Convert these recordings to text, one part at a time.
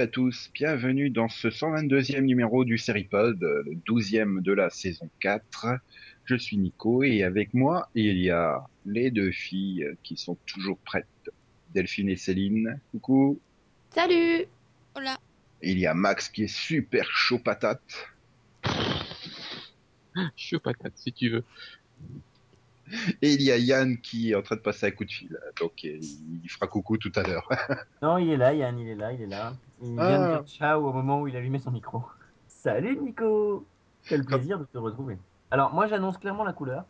À tous. Bienvenue dans ce 122e numéro du Seripod, euh, le 12e de la saison 4. Je suis Nico et avec moi, il y a les deux filles qui sont toujours prêtes. Delphine et Céline. Coucou. Salut Hola. Il y a Max qui est super chaud patate. Chaud patate, si tu veux. Et il y a Yann qui est en train de passer un coup de fil. Donc il fera coucou tout à l'heure. Non, il est là, Yann, il est là, il est là. Il vient Ah. de dire ciao au moment où il allumait son micro. Salut Nico Quel plaisir de te retrouver. Alors, moi j'annonce clairement la couleur.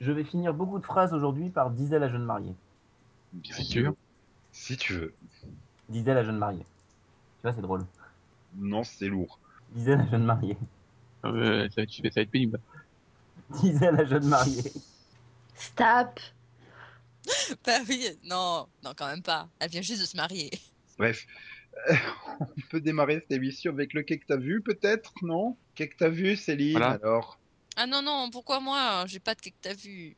Je vais finir beaucoup de phrases aujourd'hui par disait la jeune mariée. Bien Si tu veux. Si tu veux. Disait la jeune mariée. Tu vois, c'est drôle. Non, c'est lourd. Disait la jeune mariée. Euh, ça, va être, ça va être pénible. Disait la jeune mariée. Stop Bah oui, non, non, quand même pas. Elle vient juste de se marier. Bref, euh, on peut démarrer cette émission avec le quai que t'as vu, peut-être, non? Quai que t'as vu, Céline, Voilà. alors? Ah non, non, pourquoi moi? J'ai pas de que t'as vu.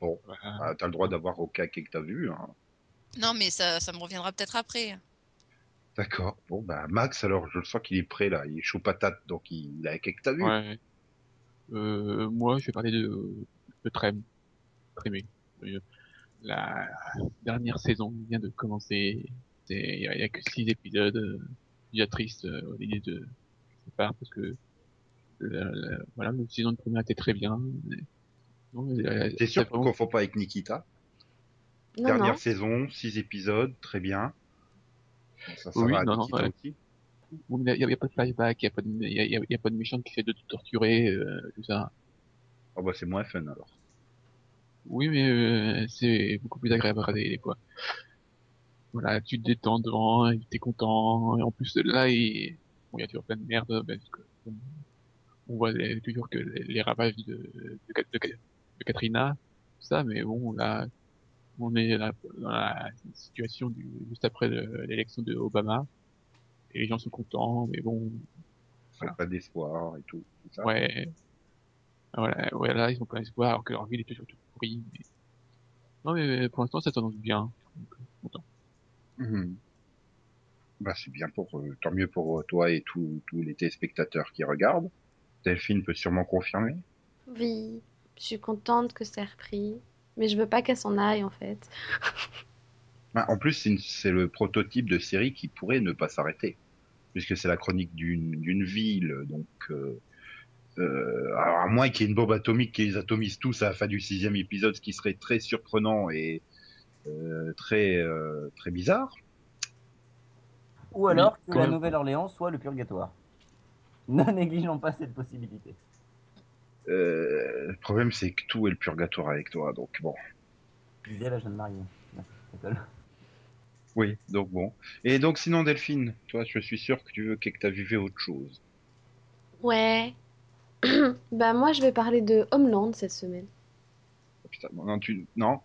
Bon, Voilà. ah, t'as le droit d'avoir aucun quai que t'as vu. Hein. Non, mais ça, ça me reviendra peut-être après. D'accord. Bon, bah Max, alors, je le sens qu'il est prêt, là. Il est chaud patate, donc il, il a un quai que t'as vu. Ouais. Euh, moi, je vais parler de, de Trem. Trémé. Euh, La dernière saison vient de commencer. Il y, a- il y a que six épisodes. euh, Déjà triste euh, au l'idée de je sais pas parce que la, la- voilà, la saison de première était très bien. euh, T'es sûr qu'on vraiment- confond pas avec Nikita? Non, Dernière non. saison, six épisodes, très bien. Ça, ça Oui, va à non, non, ouais. aussi? Il n'y a, pas de flashback, il n'y a, pas de- a, a pas méchant qui essaie de te torturer, euh, tout ça. Oh, bah, c'est moins fun, alors. Oui, mais euh, c'est beaucoup plus agréable à regarder, quoi. Voilà, tu te détends devant, t'es content. Et en plus, là, il, bon, y a toujours plein de merde, parce que on, voit les- toujours que les, les ravages de, de, de- de Katrina, tout ça, mais bon, là, on est là, dans la situation du, juste après le- l'élection de Obama, et les gens sont contents, mais bon, ont Pas d'espoir et tout. c'est ça? Ouais. Voilà, voilà, ils ont plein d'espoir alors que leur ville est toujours toute pourrie. Mais... Non, mais pour l'instant, ça s'annonce bien. Donc, euh, content. Mhm. Bah, c'est bien pour, euh, tant mieux pour euh, toi et tous tous les téléspectateurs qui regardent. Delphine peut sûrement confirmer. Oui, je suis contente que c'est repris. Mais je veux pas qu'elle s'en aille, en fait. Ah, En plus, c'est le prototype de série qui pourrait ne pas s'arrêter, puisque c'est la chronique d'une d'une ville. Donc, euh, euh, alors à moins qu'il y ait une bombe atomique qui les atomise tous à la fin du sixième épisode, ce qui serait très surprenant et euh, très euh, très bizarre. Ou alors que la. Nouvelle-Orléans soit le purgatoire. Ne négligeons pas cette possibilité. Euh, le problème, c'est que tout est le purgatoire avec toi. Donc bon. Disait la jeune mariée. Oui, donc bon. Et donc sinon, Delphine, toi, je suis sûr que tu veux que tu as vu autre chose. Ouais. bah, moi, je vais parler de Homeland cette semaine. Oh, putain, non, tu, non,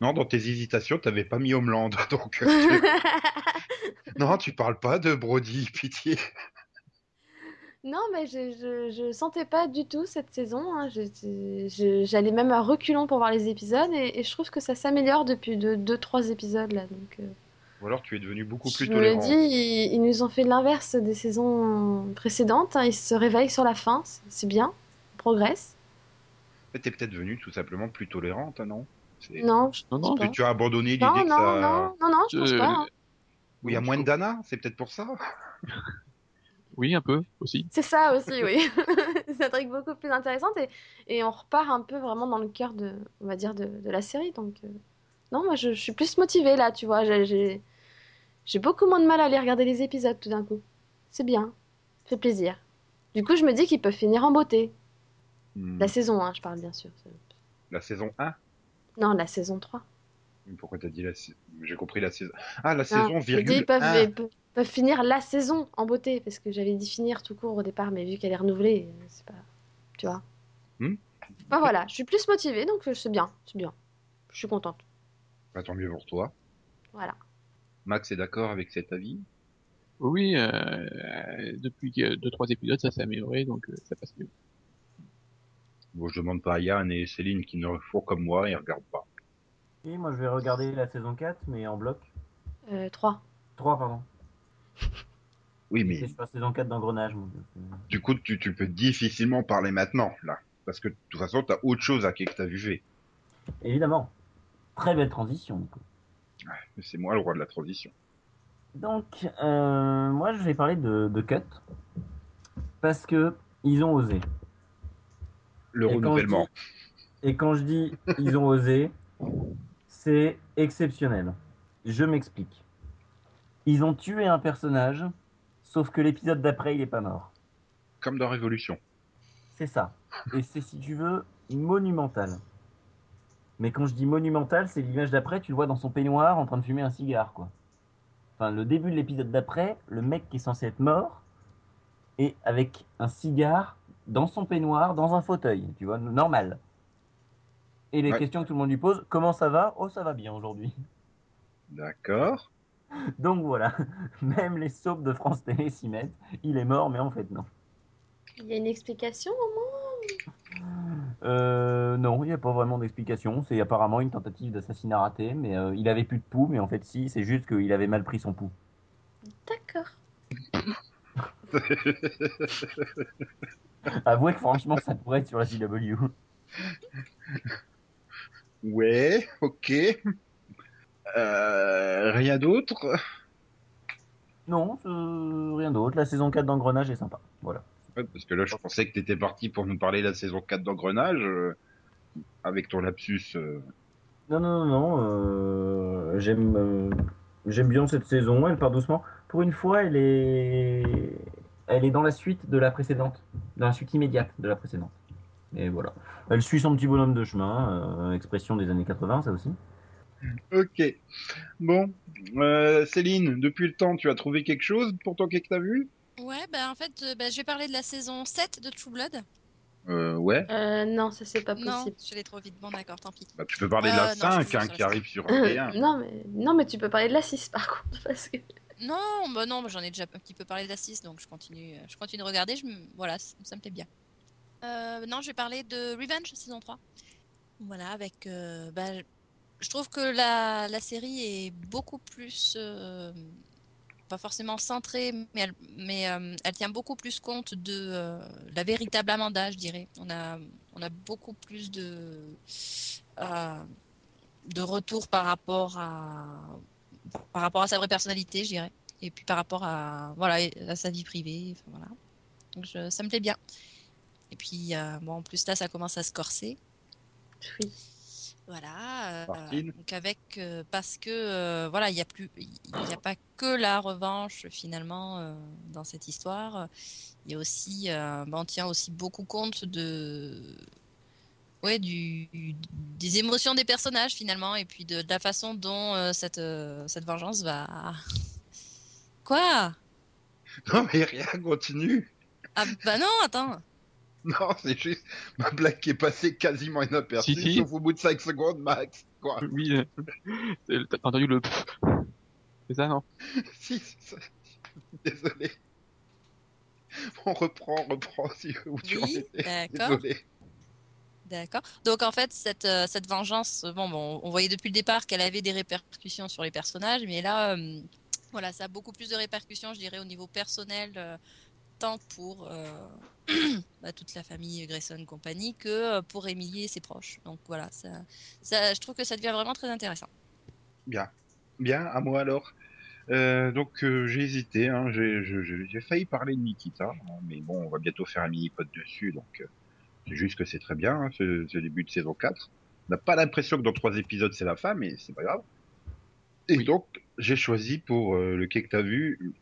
non, dans tes hésitations, t'avais pas mis Homeland, donc. euh, tu- non, tu parles pas de Brody, pitié. Non, mais je, je, je sentais pas du tout cette saison. hein. J'allais même à reculons pour voir les épisodes et, et je trouve que ça s'améliore depuis 2-3 épisodes là. Donc, euh, Ou alors tu es devenu beaucoup plus je me tolérant. dis, ils, ils nous ont fait l'inverse des saisons précédentes. hein. Ils se réveillent sur la fin, c'est- bien, on progresse. Mais T'es peut-être devenu tout simplement plus tolérante, hein, non? Non, je Non, pense non, pas. Tu as abandonné l'idée Non, que non, ça. non, non, non, je pense Euh, pas. hein. Où il y a moins je de Dana, c'est peut-être pour ça. Oui, un peu aussi. C'est ça aussi, oui. c'est un truc beaucoup plus intéressante et, et on repart un peu vraiment dans le cœur de, on va dire, de, de la série. Donc, euh, non, moi je, je suis plus motivée là, tu vois. J'ai- beaucoup moins de mal à aller regarder les épisodes tout d'un coup. C'est bien, ça fait plaisir. Du coup, je me dis qu'ils peuvent finir en beauté. Hmm. La saison 1, je parle bien sûr. La saison 1 Non, la saison 3. Pourquoi t'as dit la saison J'ai compris la saison. Ah, la Non, saison, virgule. ils peuvent, 1. ils peuvent- peuvent finir la saison en beauté parce que j'avais dit finir tout court au départ, mais vu qu'elle est renouvelée, euh, c'est pas. Tu vois. Bah voilà, je suis plus motivée donc euh, c'est bien, c'est bien. Je suis contente. Bah, tant mieux pour toi. Voilà. Max est d'accord avec cet avis? Oui, euh, euh, depuis que deux, trois épisodes, ça s'est amélioré, donc euh, ça passe mieux. Bon, je demande pas à Yann et Céline qui ne font comme moi et regardent pas. Et moi je vais regarder la saison 4, mais en bloc. Euh, 3. 3, pardon. Oui, mais sur la saison 4 d'engrenage, mon dieu. du coup, tu, tu peux difficilement parler maintenant, là. Parce que de toute façon, t'as autre chose à que t'as vu fait. Évidemment. Très belle transition, Nico. C'est moi le roi de la transition. Donc, euh, moi, je vais parler de, de Cut. Parce que ils ont osé. Le Et quand renouvellement. Et quand je dis ils ont osé, c'est exceptionnel. Je m'explique. Ils ont tué un personnage, sauf que l'épisode d'après, il est pas mort. Comme dans Révolution. C'est ça. Et c'est, si tu veux, monumental. Mais quand je dis monumental, c'est l'image d'après, tu le vois dans son peignoir en train de fumer un cigare, quoi. Enfin, le début de l'épisode d'après, le mec qui est censé être mort est avec un cigare dans son peignoir, dans un fauteuil, tu vois, normal. Et les Ouais. questions que tout le monde lui pose, comment ça va? Oh, ça va bien aujourd'hui. D'accord. Donc voilà, même les soaps de France Télé s'y mettent. Il est mort, mais en fait non. Il y a une explication au moins? Euh, non, il n'y a pas vraiment d'explication. C'est apparemment une tentative d'assassinat raté, mais euh, il avait plus de pouls, mais en fait si, c'est juste qu'il avait mal pris son pouls. D'accord. Avouez que franchement, ça pourrait être sur la CW. Ouais, ok. Euh, rien d'autre? Non, euh, rien d'autre. La saison 4 d'Engrenage est sympa. Voilà. Parce que là, je pensais que t'étais parti pour nous parler de la saison 4 d'Engrenage, euh, avec ton lapsus. euh. Non, non, non, non. euh, j'aime, euh, j'aime bien cette saison. Elle part doucement. Pour une fois, elle est, elle est dans la suite de la précédente, dans la suite immédiate de la précédente. Et voilà. Elle suit son petit bonhomme de chemin, euh, expression des années 80, ça aussi. Ok. Bon. Euh, Céline, depuis le temps, tu as trouvé quelque chose pour toi que t'as vu? Ouais, bah en fait, euh, bah, je vais parler de la saison 7 de True Blood. euh, Ouais. Euh, non, ça c'est pas Non, possible. je l'ai trop vite. Bon, d'accord, tant pis. Bah, tu peux parler de la Euh, non, je 5 suis hein, qui arrive sur un D1. non, mais... non, mais tu peux parler de la 6 par contre. Parce que... Non, bah non, bah, j'en ai déjà un petit peu parlé de la 6, donc je continue, euh, je continue de regarder. Je me- Voilà, ça me plaît bien. Euh, non, je vais parler de Revenge saison 3. Voilà, avec. euh, bah, je trouve que la, la série est beaucoup plus. Pas forcément centrée, mais, elle, mais euh, elle tient beaucoup plus compte de euh, la véritable Amanda, je dirais. On a, on a beaucoup plus de. euh, de retour par rapport à par rapport à sa vraie personnalité, je dirais, et puis par rapport à voilà à sa vie privée, voilà. Ça me plaît bien. Et puis euh, bon, en plus là, ça commence à se corser, Oui. Voilà. euh, Martine donc avec euh, parce que euh, voilà, il y a plus, il n'y a pas que la revanche finalement dans cette histoire. Il y a aussi, ben, on tient aussi beaucoup compte de ouais, du, des émotions des personnages finalement, et puis de, de la façon dont euh, cette, euh, cette vengeance va. Quoi? Non, mais rien, continue. Ah bah non, attends. Non, c'est juste ma blague qui est passée quasiment inaperçue, Si, si. sauf au bout de 5 secondes max. Quoi Oui, euh, t'as entendu le C'est ça, non? Si, c'est ça. Désolé. On reprend, on reprend si où tu en Oui, étais. d'accord. Désolé. D'accord. Donc en fait, cette, euh, cette vengeance, bon, bon, on voyait depuis le départ qu'elle avait des répercussions sur les personnages, mais là, euh, voilà, ça a beaucoup plus de répercussions, je dirais, au niveau personnel, euh, tant pour euh, bah, toute la famille Grayson compagnie que euh, pour Emily et ses proches. Donc voilà, ça, ça, je trouve que ça devient vraiment très intéressant. Bien. Bien, à moi alors. Euh, donc euh, j'ai hésité, hein, j'ai failli parler de Nikita, hein, mais bon, on va bientôt faire un mini-pod dessus, donc euh, c'est juste que c'est très bien, hein, ce, ce début de saison 4. On n'a pas l'impression que dans trois épisodes c'est la fin, mais c'est pas grave. Et Oui. donc j'ai choisi pour euh, le quai que t'as vu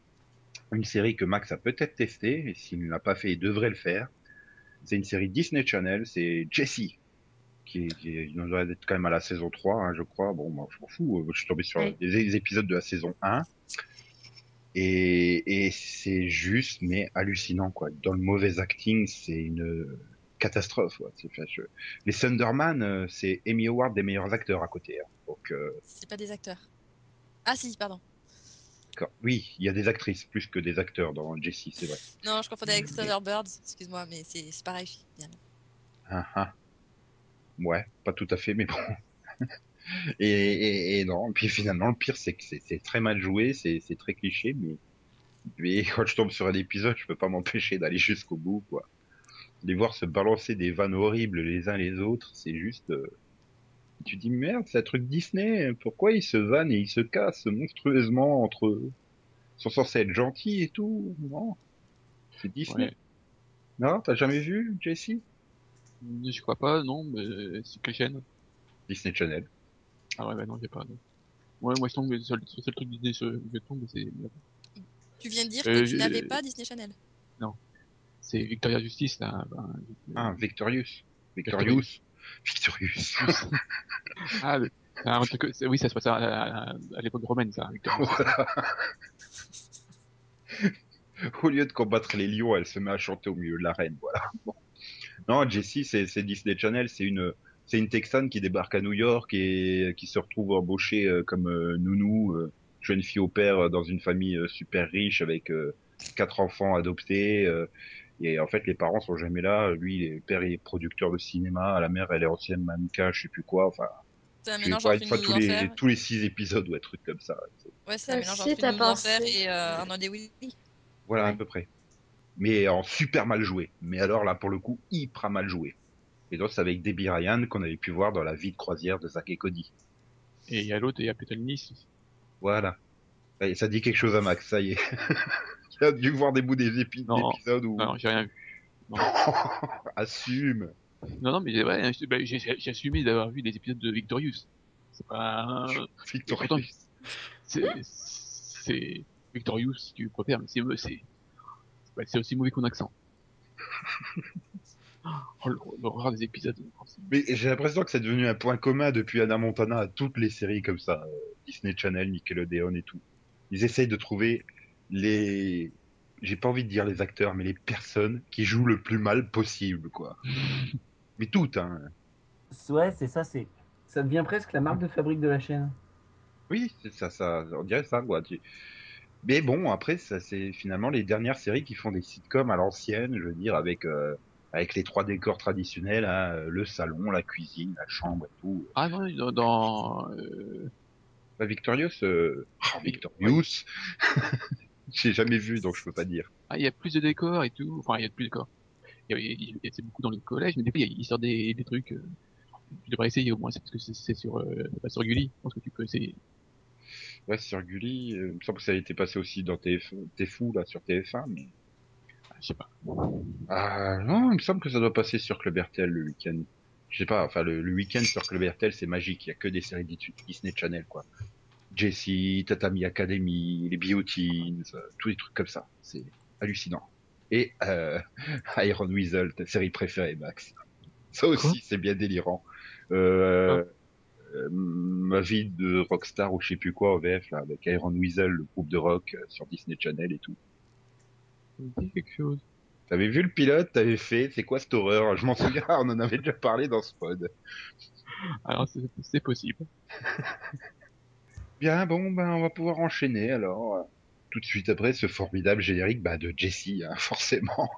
une série que Max a peut-être testé, et s'il ne l'a pas fait, il devrait le faire. C'est une série Disney Channel, c'est Jessie, qui, est- qui doit être quand même à la saison 3, hein, je crois. Bon, moi, je m'en fous, euh, je suis tombé sur Oui. des, des épisodes de la saison 1. Et, et c'est juste, mais hallucinant, quoi. Dans le mauvais acting, c'est une catastrophe. Ouais. Je- Les Thunderman, euh, c'est Emmy Award des meilleurs acteurs à côté. hein. Donc, euh, C'est pas des acteurs. Ah si, pardon. Oui, il y a des actrices plus que des acteurs dans Jessie, c'est vrai. Non, je confondais avec Mais- Thunderbirds, excuse-moi, mais c'est pareil finalement. Ah, ah. Ouais, pas tout à fait, mais bon. Et, et, et non, puis finalement, le pire, c'est que c'est très mal joué, c'est c'est très cliché, mais, mais quand je tombe sur un épisode, je peux pas m'empêcher d'aller jusqu'au bout, quoi. Les voir se balancer des vannes horribles les uns les autres, c'est juste... euh, Tu dis, merde, c'est un truc Disney, pourquoi ils se vannent et ils se cassent monstrueusement entre eux? Ils sont censés être gentils et tout, non? C'est Disney. Ouais. Non, t'as jamais vu, Jessie Je crois pas, non, mais c'est quelle chaîne? Disney Channel. Ah ouais, bah non, j'ai pas. non. Ouais, moi je tombe sur le seul truc Disney sur je tombe, c'est Tu viens de dire Euh, que tu n'avais pas Disney Channel. c'est Victoria Justice là. ben, Ah, Victorious. Victorious. Victorious. ah, le- truc, c'est- oui, ça se passe à, à- à l'époque romaine, ça. Au lieu de combattre les lions, elle se met à chanter au milieu de l'arène, voilà. Bon. Non, Jessie, c'est Disney Channel, c'est une c'est une Texane qui débarque à New York et qui se retrouve embauchée euh, comme euh, nounou, euh, jeune fille au père euh, dans une famille euh, super riche avec euh, quatre enfants adoptés. Et en fait, les parents sont jamais là. Lui, le père est producteur de cinéma, la mère, elle est ancienne mannequin, je sais plus quoi. Enfin, C'est un mélange entre une fois tous les tous les six épisodes ou un truc comme ça. Ouais, c'est un Ça mélange entre t'as une d'enfer pensé. et euh, un des Willy. Voilà à peu près. Mais en super mal joué. Mais alors là, pour le coup, hyper mal joué. Et donc, c'est avec Debbie Ryan qu'on avait pu voir dans la vie de croisière de Zack et Cody. Et il y a l'autre, il y a Petal Nice. Voilà. Ça dit quelque chose à Max, ça y est. Il a dû voir des bouts des épi- Non. d'épisodes où... Non, j'ai rien vu. Non, Assume. non, non mais ouais, bah, j'ai assumé d'avoir vu des épisodes de Victorious. C'est pas. Victorious. C'est Victorious si tu préfères, mais c'est aussi mauvais que mon accent. Oh, l'hor- l'horreur des épisodes. Mais j'ai l'impression que c'est devenu un point commun depuis Anna Montana à toutes les séries comme ça. euh, Disney Channel, Nickelodeon et tout. Ils essayent de trouver les... J'ai pas envie de dire les acteurs, mais les personnes qui jouent le plus mal possible, quoi. mais toutes, hein. Ouais, c'est ça, c'est. Ça devient presque la marque de fabrique de la chaîne. Oui, c'est ça, ça, on dirait ça, quoi. Tu- Mais bon, après, ça, c'est finalement les dernières séries qui font des sitcoms à l'ancienne, je veux dire, avec euh, avec les trois décors traditionnels, hein, le salon, la cuisine, la chambre et tout. Ah non, dans, dans euh, Victorious, euh... ah, Victorious. J'ai jamais vu, donc je peux pas dire. ah il y a plus de décors et tout. Enfin, il y a plus de décors. C'est beaucoup dans le collège, mais des fois il sort des, des trucs. euh, tu devrais essayer au moins, c'est parce que c'est sur euh, pas sur Gulli. Je pense que tu peux essayer. Ouais, sur Gulli, euh, il me semble que ça a été passé aussi dans TF... T'es fou là sur TF1, mais Ah, je sais pas. ah non, il me semble que ça doit passer sur Club RTL le week-end. Je sais pas, enfin le, le week-end sur Club RTL c'est magique, il y a que des séries Dis- Disney Channel quoi. Jessie, Tatami Academy, les Bioteens, euh, tous les trucs comme ça, c'est hallucinant. Et euh, Iron Weasel, ta série préférée Max. Ça aussi c'est bien délirant. Euh, euh, ma vie de rockstar ou je sais plus quoi au VF là avec Iron Weasel, le groupe de rock euh, sur Disney Channel et tout. Quelque chose. T'avais vu le pilote, t'avais fait, c'est quoi cette horreur? Je m'en souviens, on en avait déjà parlé dans ce pod. Alors c'est possible. Bien, bon, ben on va pouvoir enchaîner alors. euh, Tout de suite après ce formidable générique bah, de Jessie, hein, forcément.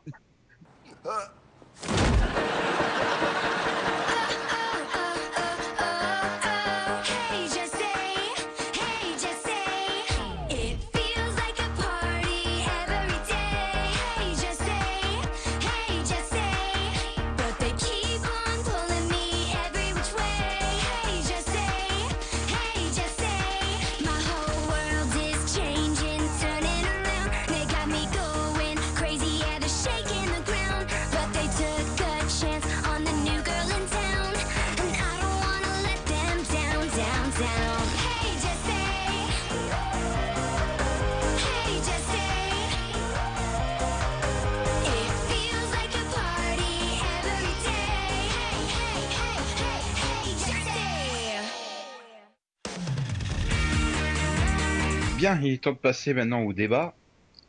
Bien, il est temps de passer maintenant au débat.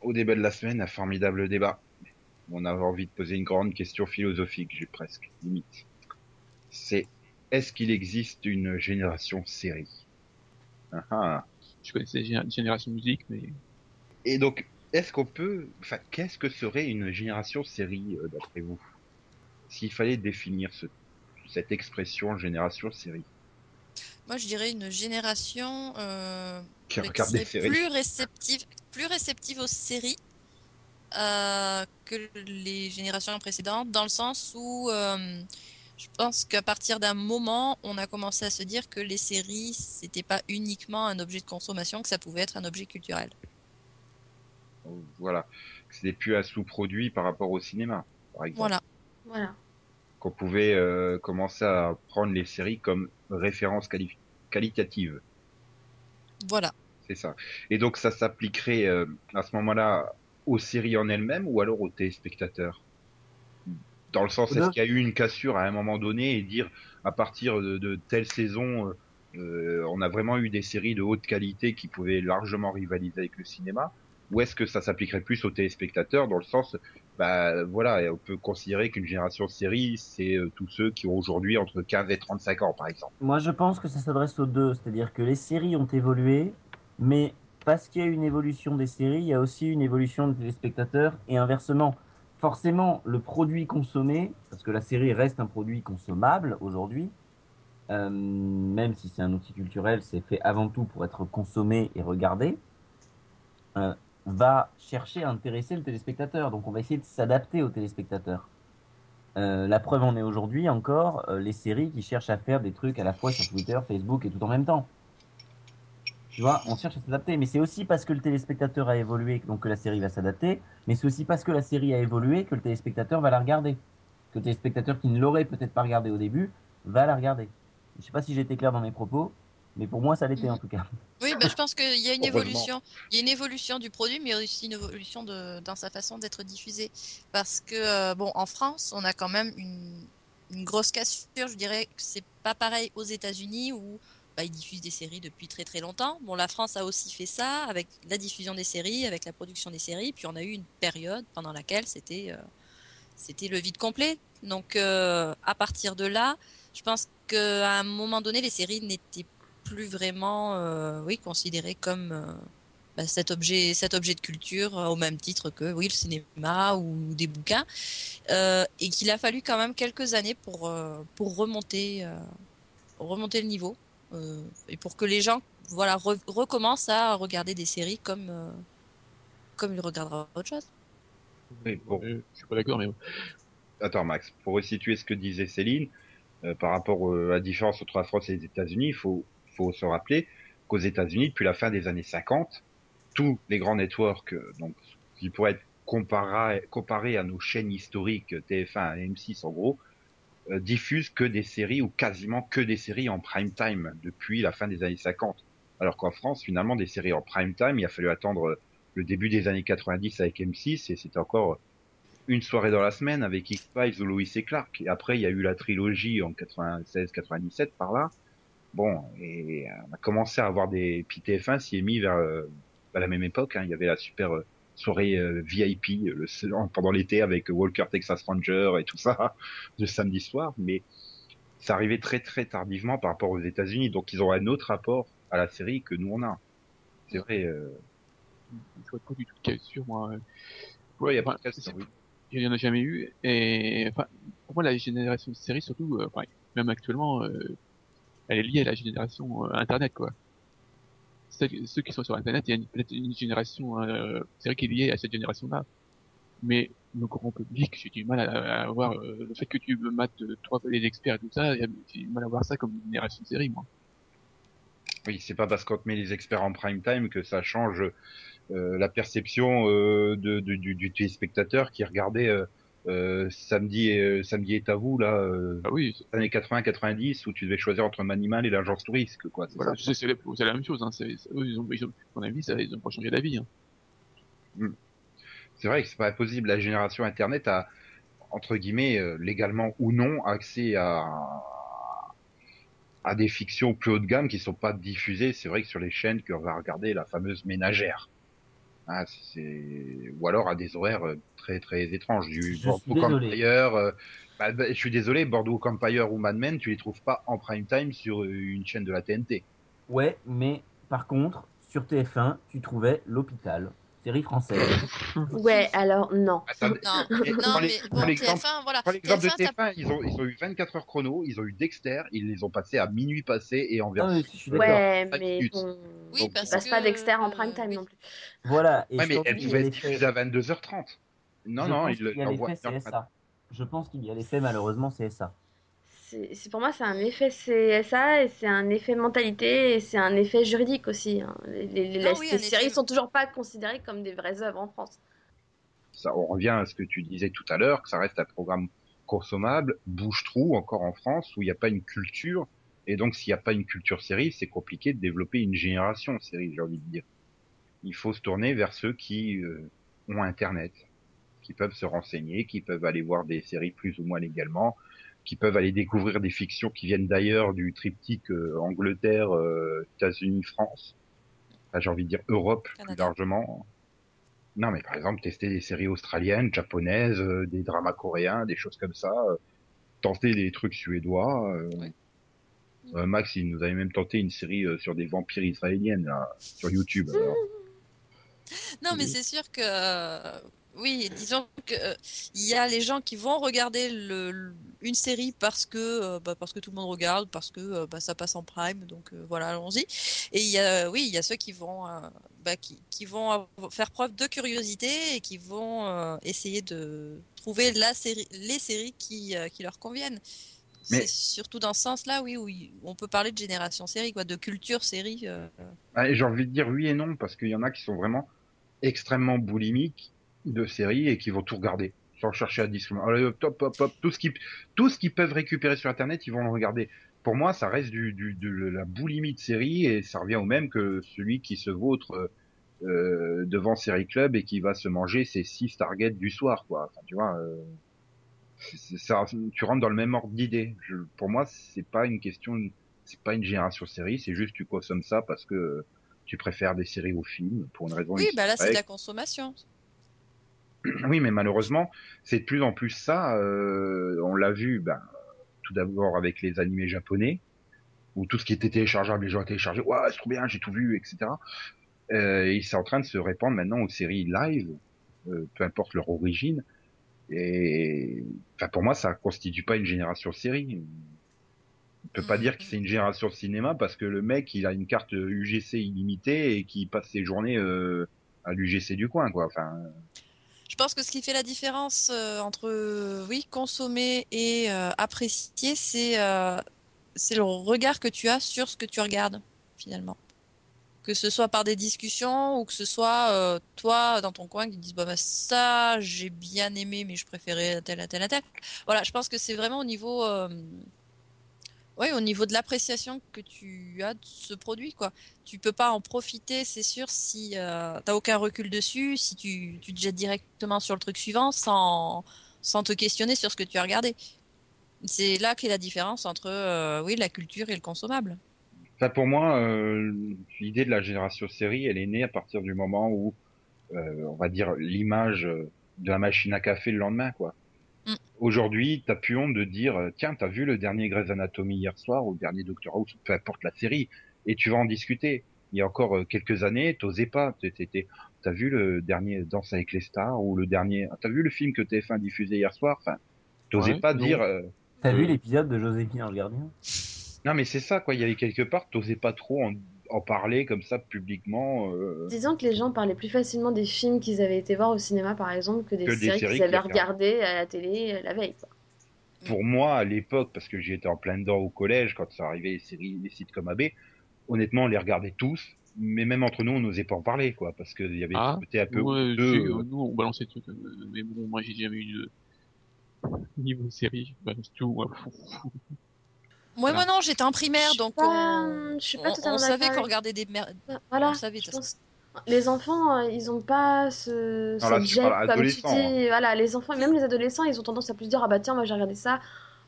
Au débat de la semaine, un formidable débat. On avait envie de poser une grande question philosophique, j'ai presque, limite. C'est, est-ce qu'il existe une génération série? Ah ah. Je connaissais Gé- Génération Musique, mais Et donc, est-ce qu'on peut, enfin, qu'est-ce que serait une génération série euh, d'après vous? S'il fallait définir ce, cette expression génération série. Moi, je dirais une génération euh, Qui regarde des serait séries. plus réceptive, plus réceptive aux séries euh, que les générations précédentes, dans le sens où euh, je pense qu'à partir d'un moment, on a commencé à se dire que les séries, c'était pas uniquement un objet de consommation, que ça pouvait être un objet culturel. Voilà. C'était plus un sous-produit par rapport au cinéma, par exemple. Voilà. Voilà. Qu'on pouvait euh, commencer à prendre les séries comme référence quali- qualitative. Voilà. C'est ça. Et donc ça s'appliquerait euh, à ce moment-là aux séries en elles-mêmes ou alors aux téléspectateurs? Dans le sens, est-ce qu'il y a eu une cassure à un moment donné et dire à partir de, de telle saison, euh, euh, on a vraiment eu des séries de haute qualité qui pouvaient largement rivaliser avec le cinéma? Ou est-ce que ça s'appliquerait plus aux téléspectateurs dans le sens, bah voilà, on peut considérer qu'une génération de séries, c'est euh, tous ceux qui ont aujourd'hui entre 15 et 35 ans, par exemple. Moi, je pense que ça s'adresse aux deux. C'est-à-dire que les séries ont évolué, mais parce qu'il y a une évolution des séries, il y a aussi une évolution des téléspectateurs et inversement. Forcément, le produit consommé, parce que la série reste un produit consommable aujourd'hui, euh, même si c'est un outil culturel, c'est fait avant tout pour être consommé et regardé, euh, va chercher à intéresser le téléspectateur. Donc, on va essayer de s'adapter au téléspectateur. Euh, la preuve en est aujourd'hui encore euh, les séries qui cherchent à faire des trucs à la fois sur Twitter, Facebook et tout en même temps. Tu vois, on cherche à s'adapter, mais c'est aussi parce que le téléspectateur a évolué donc que la série va s'adapter, mais c'est aussi parce que la série a évolué que le téléspectateur va la regarder. Que le téléspectateur qui ne l'aurait peut-être pas regardé au début va la regarder. Je sais pas si j'ai été clair dans mes propos, mais pour moi ça l'était en tout cas. Oui, bah, je pense qu'il y a une évolution. Il y a une évolution du produit, mais aussi une évolution de, dans sa façon d'être diffusé. Parce que, euh, bon, en France, on a quand même une, une grosse cassure. Je dirais que c'est pas pareil aux États-Unis où bah, ils diffusent des séries depuis très très longtemps. Bon, la France a aussi fait ça avec la diffusion des séries, avec la production des séries. Puis on a eu une période pendant laquelle c'était euh, c'était le vide complet. Donc, euh, à partir de là, je pense qu'à un moment donné, les séries n'étaient plus vraiment, euh, oui, considérées comme euh, bah, cet objet, cet objet de culture, euh, au même titre que, oui, le cinéma ou des bouquins, Euh, et qu'il a fallu quand même quelques années pour euh, pour remonter, euh, remonter le niveau, euh, et pour que les gens, voilà, re- recommencent à regarder des séries comme euh, comme ils regarderaient autre chose. Oui, bon. Je suis pas d'accord, mais bon. Attends Max, pour resituer ce que disait Céline, euh, par rapport euh, à la différence entre la France et les États-Unis, il faut, faut se rappeler qu'aux États-Unis, depuis la fin des années 50, tous les grands networks, euh, donc qui pourraient être comparés, à nos chaînes historiques TF1 et M6 en gros, euh, diffusent que des séries ou quasiment que des séries en prime time depuis la fin des années 50. Alors qu'en France, finalement, des séries en prime time, il a fallu attendre euh, le début des années 90 avec M6 et c'était encore une soirée dans la semaine avec X-Files ou Lois et Clark. Et après, il y a eu la trilogie en 96-97 par là. Bon, et on a commencé à avoir des... Puis TF1 s'y est mis vers euh, à la même époque. hein. Il y avait la super euh, soirée euh, VIP euh, le, pendant l'été avec Walker Texas Ranger et tout ça, le samedi soir. Mais ça arrivait très très tardivement par rapport aux États-Unis. Donc ils ont un autre rapport à la série que nous on a. C'est vrai. Euh... Je vois pas du tout de cassure, moi. Ouais, y a pas de cassure, oui. Il y en a jamais eu. Et enfin, pour moi, la génération de séries, surtout, euh, même actuellement, euh, elle est liée à la génération euh, Internet, quoi. Ceux, qui sont sur Internet, il y a peut-être une génération euh, série qui est liée à cette génération-là. Mais le grand public, j'ai du mal à, à voir euh, le fait que tu me mates euh, trois les experts et tout ça, j'ai du mal à voir ça comme une génération de série, moi. Oui, c'est pas parce qu'on te met les experts en prime time que ça change euh, la perception euh, de, de- du, du téléspectateur qui regardait euh, euh, samedi et, samedi est à vous là, euh, Ah oui, années 80-90 où tu devais choisir entre Manimal et l'agence touriste quoi. C'est voilà, la, même chose. Hein. C'est- ils ont, ils ont, à mon avis, ça, ils ont pas changé d'avis. Hein. C'est vrai que c'est pas possible. La génération Internet a entre guillemets euh, légalement ou non accès à à des fictions plus haut de gamme qui sont pas diffusées. C'est vrai que sur les chaînes qu'on va regarder la fameuse ménagère. Ah, c'est ou alors à des horaires euh, très très étranges du Je désolé. Empire. euh, bah, bah, je suis désolé, Boardwalk Empire ou Mad Men, tu les trouves pas en prime time sur euh, une chaîne de la TNT. Ouais, mais par contre, sur TF1, tu trouvais l'hôpital. Série française. Ouais, alors non. Non, Et non, prends mais les- bon, prends l'exemple- TF1, voilà. Prends l'exemple de TF1, t'as- TF1, ils ont, ils ont eu 24 heures chrono, ils ont eu Dexter, ils les ont passés à minuit passé et en Ah, version. Ouais, mais bon. Oui, Donc, parce Ils passent que... pas Dexter en prime time oui. non plus. Voilà. Et Ouais, mais elle il pouvait être diffusée à 22h30. Non, je non, pense ils le- qu'il y a l'envoient. l'effet CSA. Je pense qu'il y a l'effet, malheureusement, CSA. C'est pour moi, c'est un effet CSA et c'est un effet mentalité et c'est un effet juridique aussi. hein. Les, les- les- Non, les oui, un séries effet- sont toujours pas considérées comme des vraies œuvres en France. Ça, on revient à ce que tu disais tout à l'heure, que ça reste un programme consommable, bouche-trou encore en France, où il n'y a pas une culture. Et donc, s'il n'y a pas une culture série, c'est compliqué de développer une génération série, j'ai envie de dire. Il faut se tourner vers ceux qui euh, ont Internet, qui peuvent se renseigner, qui peuvent aller voir des séries plus ou moins légalement, qui peuvent aller découvrir des fictions qui viennent d'ailleurs du triptyque euh, Angleterre, euh, États-Unis, France. Enfin, j'ai envie de dire Europe plus largement. Non, mais par exemple, tester des séries australiennes, japonaises, euh, des dramas coréens, des choses comme ça. euh, tenter des trucs suédois. Ouais. Max, il nous avait même tenté une série sur des vampires israéliennes là, sur YouTube. alors. Non, mais c'est sûr que oui, disons que euh, il y a les gens qui vont regarder le, le- une série parce que euh, bah, parce que tout le monde regarde, parce que euh, bah, ça passe en prime, donc euh, voilà, allons-y. Et il y a oui, il y a ceux qui vont euh, bah, qui, qui vont faire preuve de curiosité et qui vont euh, essayer de trouver la série, les séries qui euh, qui leur conviennent. Mais- C'est surtout dans ce sens-là, oui, où on peut parler de génération série, quoi, de culture série. euh, Ah, J'ai envie de dire oui et non, parce qu'il y en a qui sont vraiment extrêmement boulimiques de séries et qui vont tout regarder sans chercher à hop, hop, hop, tout ce qui, tout ce qu'ils peuvent récupérer sur Internet, ils vont le regarder. Pour moi, ça reste du, du, de la boulimie de série et ça revient au même que celui qui se vautre euh, euh, devant Série Club et qui va se manger ses six targets du soir, quoi. Enfin, tu vois, euh, ça, tu rentres dans le même ordre d'idée. Pour moi, c'est pas une question, c'est pas une génération série, c'est juste tu consommes ça parce que tu préfères des séries aux films pour une raison. Oui, bah là c'est de la consommation. Oui, mais malheureusement, c'est de plus en plus ça. euh, on l'a vu, ben, tout d'abord avec les animés japonais, où tout ce qui était téléchargeable, les gens téléchargés, ouais, c'est trop bien, j'ai tout vu, etc. Euh, et c'est en train de se répandre maintenant aux séries live, euh, peu importe leur origine. Et enfin, pour moi, ça constitue pas une génération série. On peut pas dire que c'est une génération cinéma parce que le mec, il a une carte UGC illimitée et qui passe ses journées euh, à l'UGC du coin, quoi. Enfin, Je pense que ce qui fait la différence euh, entre euh, oui consommer et euh, apprécier, c'est le regard que tu as sur ce que tu regardes finalement. Que ce soit par des discussions ou que ce soit toi dans ton coin qui te dis bah, bah, ça j'ai bien aimé mais je préférais tel tel tel. Voilà, je pense que c'est vraiment au niveau ouais, au niveau de l'appréciation que tu as de ce produit quoi tu peux pas en profiter, c'est sûr, si euh, t'as aucun recul dessus, si tu, te jettes directement sur le truc suivant sans, sans te questionner sur ce que tu as regardé. C'est là qu'est la différence entre euh, oui la culture et le consommable. Enfin, pour moi, euh, l'idée de la génération série, elle est née à partir du moment où, euh, on va dire, l'image de la machine à café le lendemain, quoi. Aujourd'hui, t'as plus honte de dire, euh, tiens, t'as vu le dernier Grey's Anatomy hier soir ou le dernier Doctor House, peu importe la série, et tu vas en discuter. Il y a encore euh, quelques années, t'osais pas. T'as vu le dernier Danse avec les stars ou le dernier, t'as vu le film que TF1 diffusé hier soir? Enfin, t'osais Ouais, pas non. dire. euh, T'as Euh. vu l'épisode de Joséphine Ange Gardien? Non, mais c'est ça, quoi. Il y avait quelque part, t'osais pas trop en, en parler comme ça publiquement. euh, Disons que les gens parlaient plus facilement des films qu'ils avaient été voir au cinéma, par exemple, que des Que des séries séries qu'ils avaient regardées à la télé euh, la veille. quoi. pour moi, à l'époque, parce que j'y étais en plein dedans au collège, quand ça arrivait les séries, les sites comme AB, honnêtement, on les regardait tous, mais même entre nous, on n'osait pas en parler, quoi, parce qu'il y avait Ah, côté un peu Ouais, si, euh, euh, nous on balançait des trucs, euh, mais bon, moi j'ai jamais eu de niveau série, je balance tout, moi. Moi, Voilà. moi non, j'étais en primaire, donc pas- on, je suis pas on- on savait qu'on regardait des merdes. Voilà, On savait, de je pense. Les enfants, euh, ils ont pas ce, Non, là, parles gêne, comme tu dis. hein. Voilà, les enfants, même les adolescents, ils ont tendance à plus dire Ah bah tiens, moi j'ai regardé ça.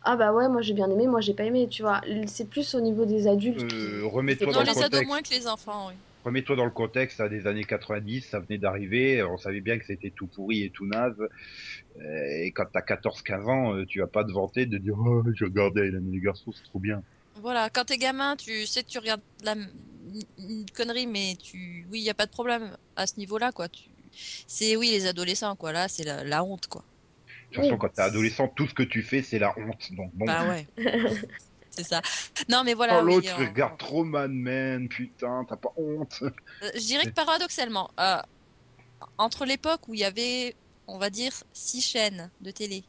Ah bah ouais, moi j'ai bien aimé, moi j'ai pas aimé, tu vois. C'est plus au niveau des adultes. euh, remets-toi dans le les ados contexte. moins que les enfants, oui. Remets-toi dans le contexte à des années 90, ça venait d'arriver, on savait bien que c'était tout pourri et tout naze. Euh, Et quand t'as 14-15 ans, euh, tu vas pas te vanter de dire oh, Hélène et les garçons, c'est trop bien. Voilà, quand t'es gamin, tu sais que tu regardes la une- connerie, mais tu, oui, il y a pas de problème à ce niveau-là, quoi. Tu, C'est oui, les adolescents, quoi. Là, c'est la, la honte, quoi. De toute façon, quand t'es adolescent, tout ce que tu fais, c'est la honte. Donc bon. Bah ouais. c'est ça. Non, mais voilà. oh, oui, l'autre, euh, tu regardes trop Mad Men, putain, t'as pas honte. Euh, Je dirais que paradoxalement, euh, entre l'époque où il y avait, on va dire, six chaînes de télé,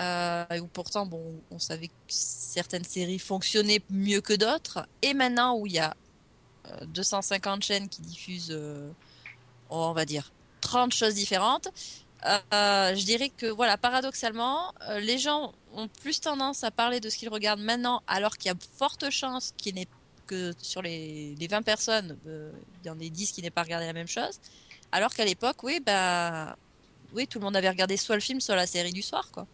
euh, où pourtant, bon, on savait que certaines séries fonctionnaient mieux que d'autres, et maintenant où il y a euh, 250 chaînes qui diffusent, euh, on va dire, 30 choses différentes, euh, je dirais que, voilà, paradoxalement, euh, les gens ont plus tendance à parler de ce qu'ils regardent maintenant, alors qu'il y a forte chance qu'il n'ait que sur les, les 20 personnes, euh, il y en ait 10 qui n'aient pas regardé la même chose. Alors qu'à l'époque, oui, bah, oui, tout le monde avait regardé soit le film, soit la série du soir, quoi.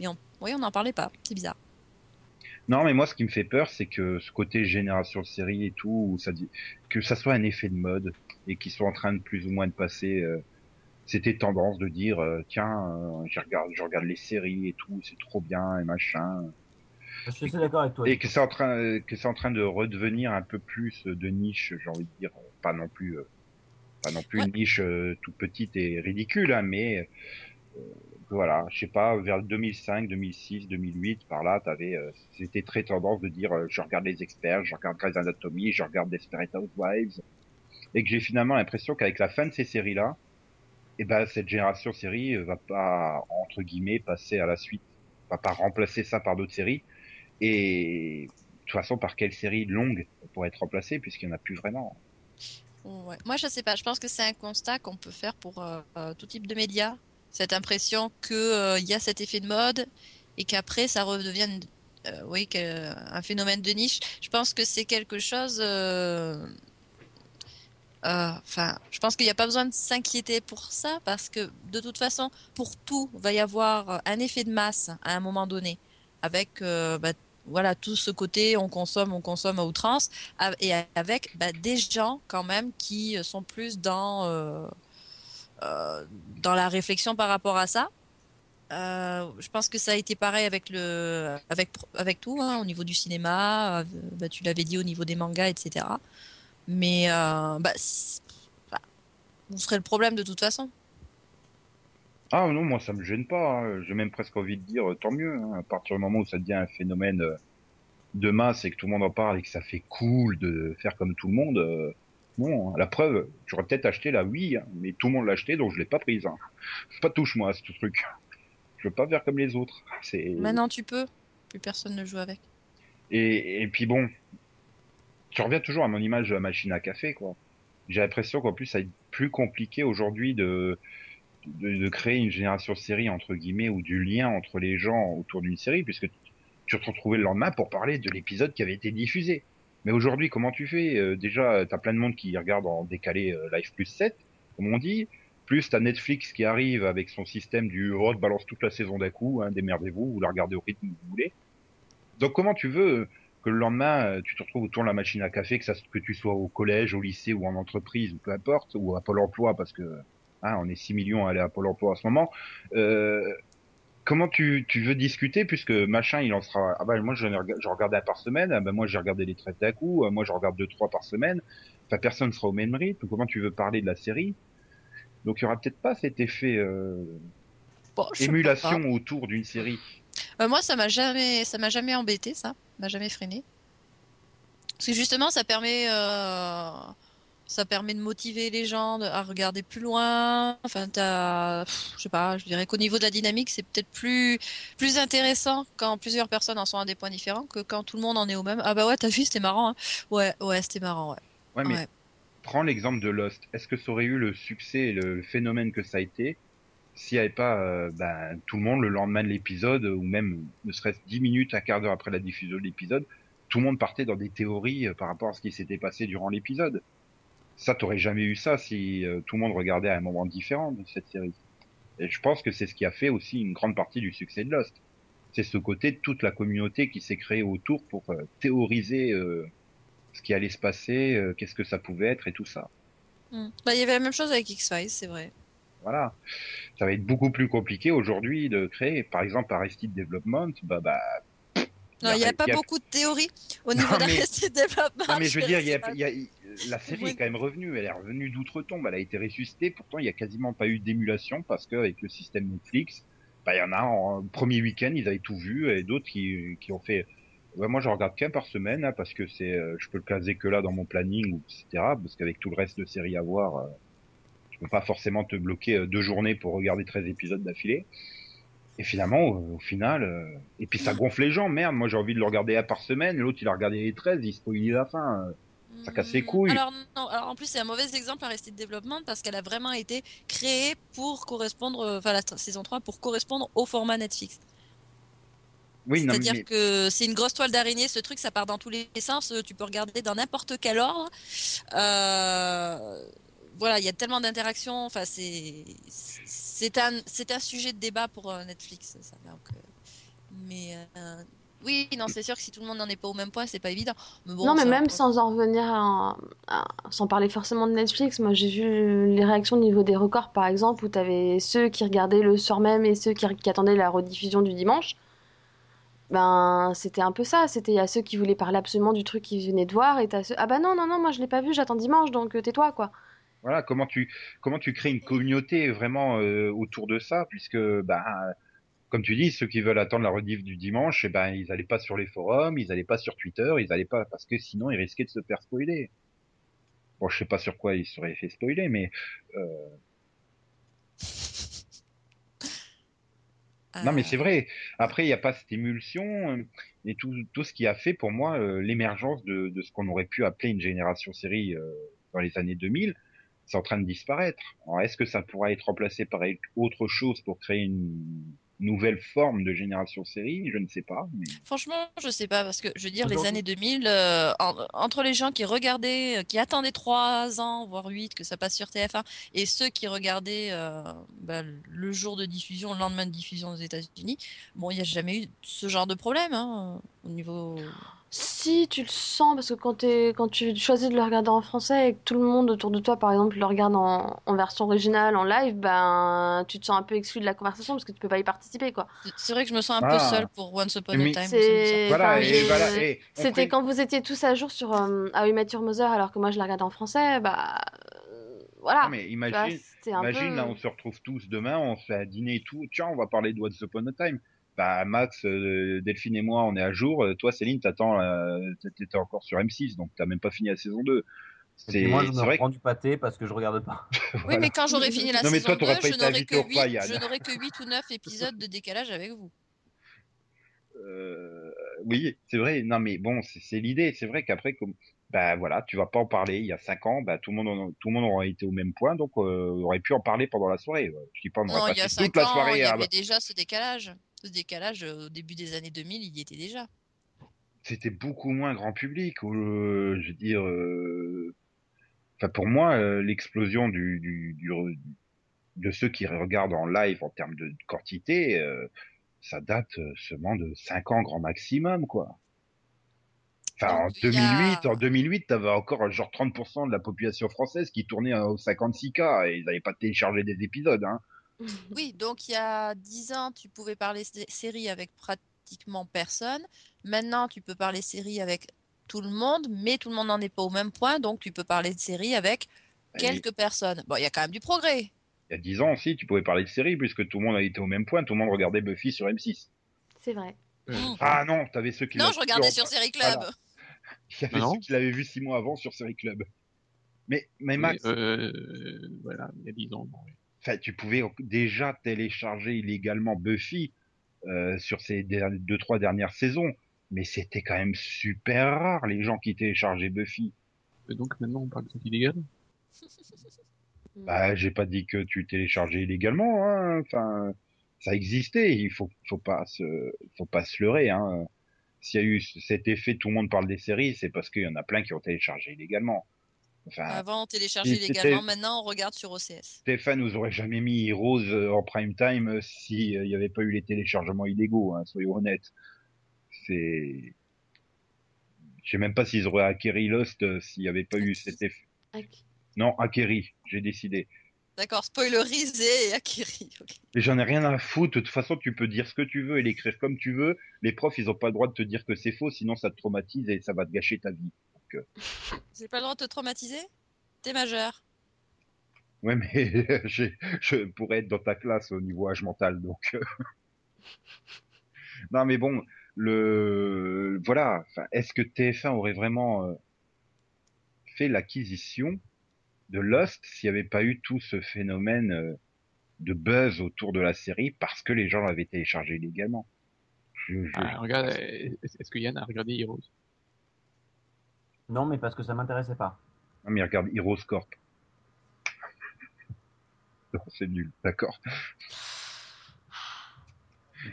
Mais on, on n'en parlait pas. C'est bizarre. Non, mais moi, ce qui me fait peur, c'est que ce côté génération série et tout, ça que ça soit un effet de mode et qu'ils soient en train de plus ou moins de passer. C'était tendance de dire euh, tiens, euh, je regarde, je regarde les séries et tout, c'est trop bien et machin. Je suis assez d'accord avec toi. Et que c'est en train, que c'est en train de redevenir un peu plus de niche, j'ai envie de dire, pas non plus, euh, pas non plus Ouais. une niche euh, toute petite et ridicule, hein, mais euh, voilà, je sais pas, vers 2005, 2006, 2008, par là, t'avais, euh, c'était très tendance de dire, euh, je regarde les experts, je regarde Grey's Anatomy, je regarde Desperate Housewives, et que j'ai finalement l'impression qu'avec la fin de ces séries-là, eh ben cette génération série euh, va pas entre guillemets passer à la suite, va pas remplacer ça par d'autres séries. Et de toute façon, par quelle série longue pourrait être remplacée puisqu'il n'y en a plus vraiment. Moi, je sais pas. Je pense que c'est un constat qu'on peut faire pour euh, euh, tout type de médias. Cette impression que euh, il y a cet effet de mode et qu'après ça redevienne, euh, oui, un phénomène de niche. Je pense que c'est quelque chose. Euh, euh, Enfin, je pense qu'il n'y a pas besoin de s'inquiéter pour ça parce que de toute façon, pour tout, va y avoir un effet de masse à un moment donné, avec euh, bah, voilà tout ce côté on consomme, on consomme à outrance, et avec bah, des gens quand même qui sont plus dans euh, euh, dans la réflexion par rapport à ça. Euh, je pense que ça a été pareil avec le avec avec tout hein, au niveau du cinéma. euh, bah, tu l'avais dit au niveau des mangas, etc. Mais euh, bah, bah, vous serez le problème de toute façon. Ah non, moi ça me gêne pas. hein. J'ai même presque envie de dire euh, tant mieux. hein. À partir du moment où ça devient un phénomène euh, de masse et que tout le monde en parle et que ça fait cool de faire comme tout le monde. euh, non, la preuve, j'aurais peut-être acheté la Wii, hein, mais tout le monde l'a acheté donc je l'ai pas prise. Pas touche-moi à ce truc. Je veux pas faire comme les autres. Maintenant, tu peux. Plus personne ne joue avec. Et, et puis bon, tu reviens toujours à mon image de la machine à café. J'ai l'impression qu'en plus, ça être plus compliqué aujourd'hui de, de, créer une génération série, entre guillemets, ou du lien entre les gens autour d'une série, puisque tu te retrouvais le lendemain pour parler de l'épisode qui avait été diffusé. Mais aujourd'hui, comment tu fais? Euh, Déjà, t'as plein de monde qui regarde en décalé euh, Live plus 7, comme on dit. Plus t'as Netflix qui arrive avec son système du oh, te balance toute la saison d'un coup, hein, démerdez-vous, vous la regardez au rythme que vous voulez. Donc comment tu veux euh, le lendemain euh, tu te retrouves autour de la machine à café, que ça que tu sois au collège, au lycée ou en entreprise ou peu importe, ou à Pôle Emploi parce que hein, on est 6 millions à aller à Pôle Emploi en ce moment. Euh, comment tu, veux discuter puisque machin il en sera ah bah moi je, je regardais un par semaine, ah bah moi j'ai regardé les traites d'un coup, euh, moi je regarde deux trois par semaine. Enfin personne sera au même rythme. Comment tu veux parler de la série? Donc il y aura peut-être pas cet effet Bon, émulation autour d'une série. Euh, moi, ça m'a jamais, ça m'a jamais embêté, ça. m'a jamais freiné. Parce que justement, ça permet, euh, ça permet de motiver les gens à regarder plus loin. Enfin, t'as, pff, je sais pas, je dirais qu'au niveau de la dynamique, c'est peut-être plus, plus intéressant quand plusieurs personnes en sont à des points différents que quand tout le monde en est au même. Ah bah ouais, t'as vu, c'était marrant. hein. Ouais, ouais, c'était marrant, ouais. Ouais mais Ouais. prends l'exemple de Lost. Est-ce que ça aurait eu le succès et le phénomène que ça a été s'il n'y avait pas euh, ben, tout le monde le lendemain de l'épisode, ou même ne serait-ce 10 minutes, un quart d'heure après la diffusion de l'épisode, tout le monde partait dans des théories euh, par rapport à ce qui s'était passé durant l'épisode. Ça, t'aurais jamais eu ça si euh, tout le monde regardait à un moment différent de cette série. Et je pense que c'est ce qui a fait aussi une grande partie du succès de Lost. C'est ce côté de toute la communauté qui s'est créée autour pour théoriser ce qui allait se passer, qu'est-ce que ça pouvait être et tout ça. Hmm. Bah, il y avait la même chose avec X-Files, c'est vrai. Voilà. Ça va être beaucoup plus compliqué aujourd'hui de créer, par exemple, Arrested Development, bah, bah, Non, il n'y a pas y a- beaucoup de théories au niveau Non, mais- Development. non, mais je veux dire, y a, y la série est quand même revenue. Elle est revenue d'outre-tombe. Elle a été ressuscitée. Pourtant, il y a quasiment pas eu d'émulation parce qu'avec le système Netflix, bah, il y en a en premier week-end, ils avaient tout vu et d'autres qui, qui ont fait. Ouais, moi, je regarde qu'un par semaine hein, parce que c'est, euh, je peux le caser que là dans mon planning, etc. Parce qu'avec tout le reste de séries à voir, euh, tu peux pas forcément te bloquer euh, deux journées pour regarder 13 épisodes d'affilée. Et finalement, au, au final, euh, et puis ça gonfle les gens. Merde, moi j'ai envie de le regarder un par semaine. L'autre il a regardé les 13, il spoilait la fin. euh. Ça casse les Hmm, couilles. Alors, non, alors en plus, c'est un mauvais exemple Arrested Development parce qu'elle a vraiment été créée pour correspondre, enfin la saison 3, pour correspondre au format Netflix. Oui, C'est-à-dire mais que c'est une grosse toile d'araignée, ce truc, ça part dans tous les sens, tu peux regarder dans n'importe quel ordre. Euh, voilà, il y a tellement d'interactions, enfin c'est c'est un c'est un sujet de débat pour euh, Netflix, ça. Donc, euh, mais euh, oui, non, c'est sûr que si tout le monde n'en est pas au même point, c'est pas évident. Mais bon, non, mais même sans en revenir à, à- sans parler forcément de Netflix, moi j'ai vu les réactions au niveau des records par exemple, où t'avais ceux qui regardaient le soir même et ceux qui, qui attendaient la rediffusion du dimanche. Ben, c'était un peu ça. C'était il y a ceux qui voulaient parler absolument du truc qu'ils venaient de voir et t'as ceux, ah bah non, non, non, moi je l'ai pas vu, j'attends dimanche, donc tais-toi quoi. Voilà, comment tu comment tu crées une communauté vraiment euh, autour de ça, puisque bah comme tu dis, ceux qui veulent attendre la rediff du dimanche, eh ben ils allaient pas sur les forums, ils allaient pas sur Twitter, ils allaient pas parce que sinon ils risquaient de se faire spoiler. Bon, je sais pas sur quoi ils se seraient fait spoiler, mais Non, mais c'est Euh, vrai. Après, il n'y a pas cette émulsion euh, et tout, tout ce qui a fait pour moi euh, l'émergence de, de ce qu'on aurait pu appeler une génération série euh, dans les années 2000. C'est en train de disparaître. Alors, est-ce que ça pourra être remplacé par autre chose pour créer une nouvelle forme de génération série? Je ne sais pas. Mais... Franchement, je sais pas parce que je veux dire les années 2000 euh, en- entre les gens qui regardaient, euh, qui attendaient 3 ans voire 8 que ça passe sur TF1 et ceux qui regardaient euh, bah, le jour de diffusion, le lendemain de diffusion aux États-Unis, bon, il n'y a jamais eu ce genre de problème hein, au niveau. Si tu le sens, parce que quand, quand tu choisis de le regarder en français et que tout le monde autour de toi, par exemple, le regarde en, en version originale, en live, ben tu te sens un peu exclu de la conversation parce que tu peux pas y participer, quoi. C'est vrai que je me sens un Ah. peu seule pour Once Upon a Time. Voilà, voilà. C'était quand vous étiez tous à jour sur euh, How I Met Your Mother alors que moi je la regardais en français, bah euh, voilà. Non, mais imagine, imagine peu... là, on se retrouve tous demain, on se fait un dîner et tout. Tiens, on va parler de What's Upon a Time. Bah, Max, euh, Delphine et moi, on est à jour. Euh, Toi, Céline, t'attends, euh, t'étais encore sur M6, donc t'as même pas fini la saison 2. Et C'est moi, je me vrai. reprends du pâté parce que je regarde pas. Oui, mais quand j'aurai fini la Non, mais saison toi, t'aurais 2, pas je été n'aurai que au repas, 8, Yann. je n'aurai que 8 ou 9 épisodes de décalage avec vous. Euh, oui, c'est vrai. Non, mais bon, c'est l'idée. C'est vrai qu'après, comme, bah voilà, tu vas pas en parler. Il y a cinq ans, bah tout le monde, en- tout le monde aurait été au même point, donc euh, on aurait pu en parler pendant la soirée. Je dis pas, on Non, aurait il y a passé 5 toute la ans, il soirée y à. avait déjà ce décalage. Ce décalage, euh, au début des années 2000, il y était déjà. C'était beaucoup moins grand public. Euh, je veux dire, euh, enfin pour moi, euh, l'explosion du, du, du, de ceux qui regardent en live en termes de quantité, ça date seulement de 5 ans grand maximum, quoi. Enfin, en Donc, il y a- 2008, en 2008, t'avais encore genre 30% de la population française qui tournait au 56K et ils n'avaient pas téléchargé des épisodes, hein. Oui, donc il y a 10 ans, tu pouvais parler sé- série avec pratiquement personne. Maintenant, tu peux parler série avec tout le monde, mais tout le monde n'en est pas au même point, donc tu peux parler de série avec Et quelques personnes. Bon, il y a quand même du progrès. Il y a 10 ans aussi, tu pouvais parler de série puisque tout le monde a été au même point, tout le monde regardait Buffy sur M6. C'est vrai. Euh, Ah non, t'avais ceux qui Non, l'avaient je regardais vu en- sur Série Club. Voilà. Il y avait Ah non ceux qui l'avaient vu six mois avant sur Série Club. Mais, mais Max, euh, voilà, il y a 10 ans. bon. Enfin, tu pouvais déjà télécharger illégalement Buffy euh, sur ces deux trois dernières saisons, mais c'était quand même super rare les gens qui téléchargeaient Buffy. Euh, Donc maintenant, on parle de trucs illégaux? Bah, j'ai pas dit que tu téléchargeais illégalement, hein. Enfin, ça existait. Il faut, faut pas se, faut pas se leurrer, hein. S'il y a eu cet effet, tout le monde parle des séries, c'est parce qu'il y en a plein qui ont téléchargé illégalement. Enfin, Avant, on téléchargeait légalement, maintenant, on regarde sur OCS. Stéphane nous aurait jamais mis Heroes euh, en prime time euh, si euh, il n'y avait pas eu les téléchargements illégaux, hein, soyons honnêtes. C'est, je sais même pas s'ils auraient acquéri Lost euh, s'il n'y avait pas eu cet effet. Non, acquéri, j'ai décidé. D'accord, spoilerisé et acquéri. ok. Et j'en ai rien à foutre. De toute façon, tu peux dire ce que tu veux et l'écrire comme tu veux. Les profs, ils ont pas le droit de te dire que c'est faux, sinon ça te traumatise et ça va te gâcher ta vie. Euh, J'ai pas le droit de te traumatiser? T'es majeur. ouais, mais je pourrais être dans ta classe au niveau âge mental, donc. euh. non, mais bon, le voilà. Est-ce que TF1 aurait vraiment euh, fait l'acquisition de Lost s'il n'y avait pas eu tout ce phénomène euh, de buzz autour de la série parce que les gens l'avaient téléchargé illégalement? Je- je- Ah, regarde, est-ce que Yann a regardé Heroes? Non, mais parce que ça m'intéressait pas. Non, mais regarde Heroes Corp. C'est nul, d'accord.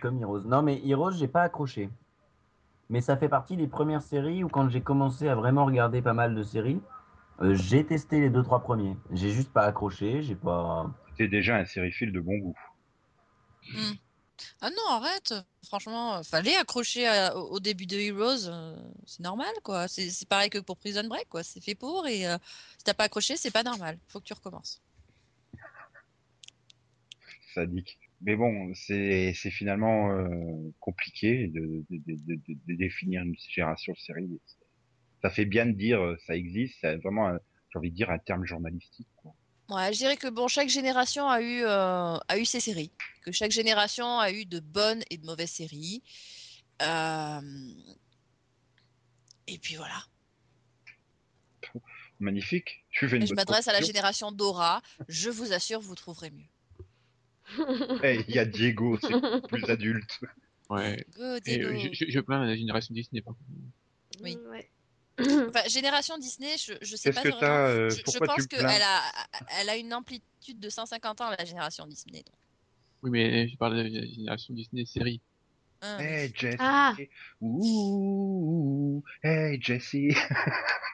Comme Heroes. Non, mais Heroes, j'ai pas accroché. Mais ça fait partie des premières séries où, quand j'ai commencé à vraiment regarder pas mal de séries, euh, j'ai testé les deux trois premiers. J'ai juste pas accroché. J'ai pas. C'était déjà un sériephile de bon goût. Ah non, arrête. Franchement, euh, fallait accrocher au début de Heroes. euh, c'est normal, quoi. C'est c'est pareil que pour Prison Break, quoi. C'est fait pour et euh, si t'as pas accroché, c'est pas normal. Faut que tu recommences. sadique. Mais bon, c'est finalement compliqué de, de, définir une génération de série. Ça fait bien de dire ça existe, c'est vraiment, j'ai envie de dire, un terme journalistique. Quoi. Ouais, je dirais que bon, chaque génération a eu, euh, a eu ses séries. Que chaque génération a eu de bonnes et de mauvaises séries. Euh, Et puis voilà. Magnifique. Je bonne m'adresse à la génération Dora. Je vous assure, vous trouverez mieux. Hey, Il y a Diego, c'est plus adulte. Ouais. Go, Et Diego. euh, je, je, je plains la génération Disney. Oui. Ouais. Enfin, génération Disney, je, je sais pas que vraiment. t'as euh, Je, je Pourquoi pense qu'elle a, elle a une amplitude de 150 ans, la génération Disney. donc. Oui, mais je parle de la génération Disney série. Hein, Hey Jessie. Ah. Ouh, hey Jessie.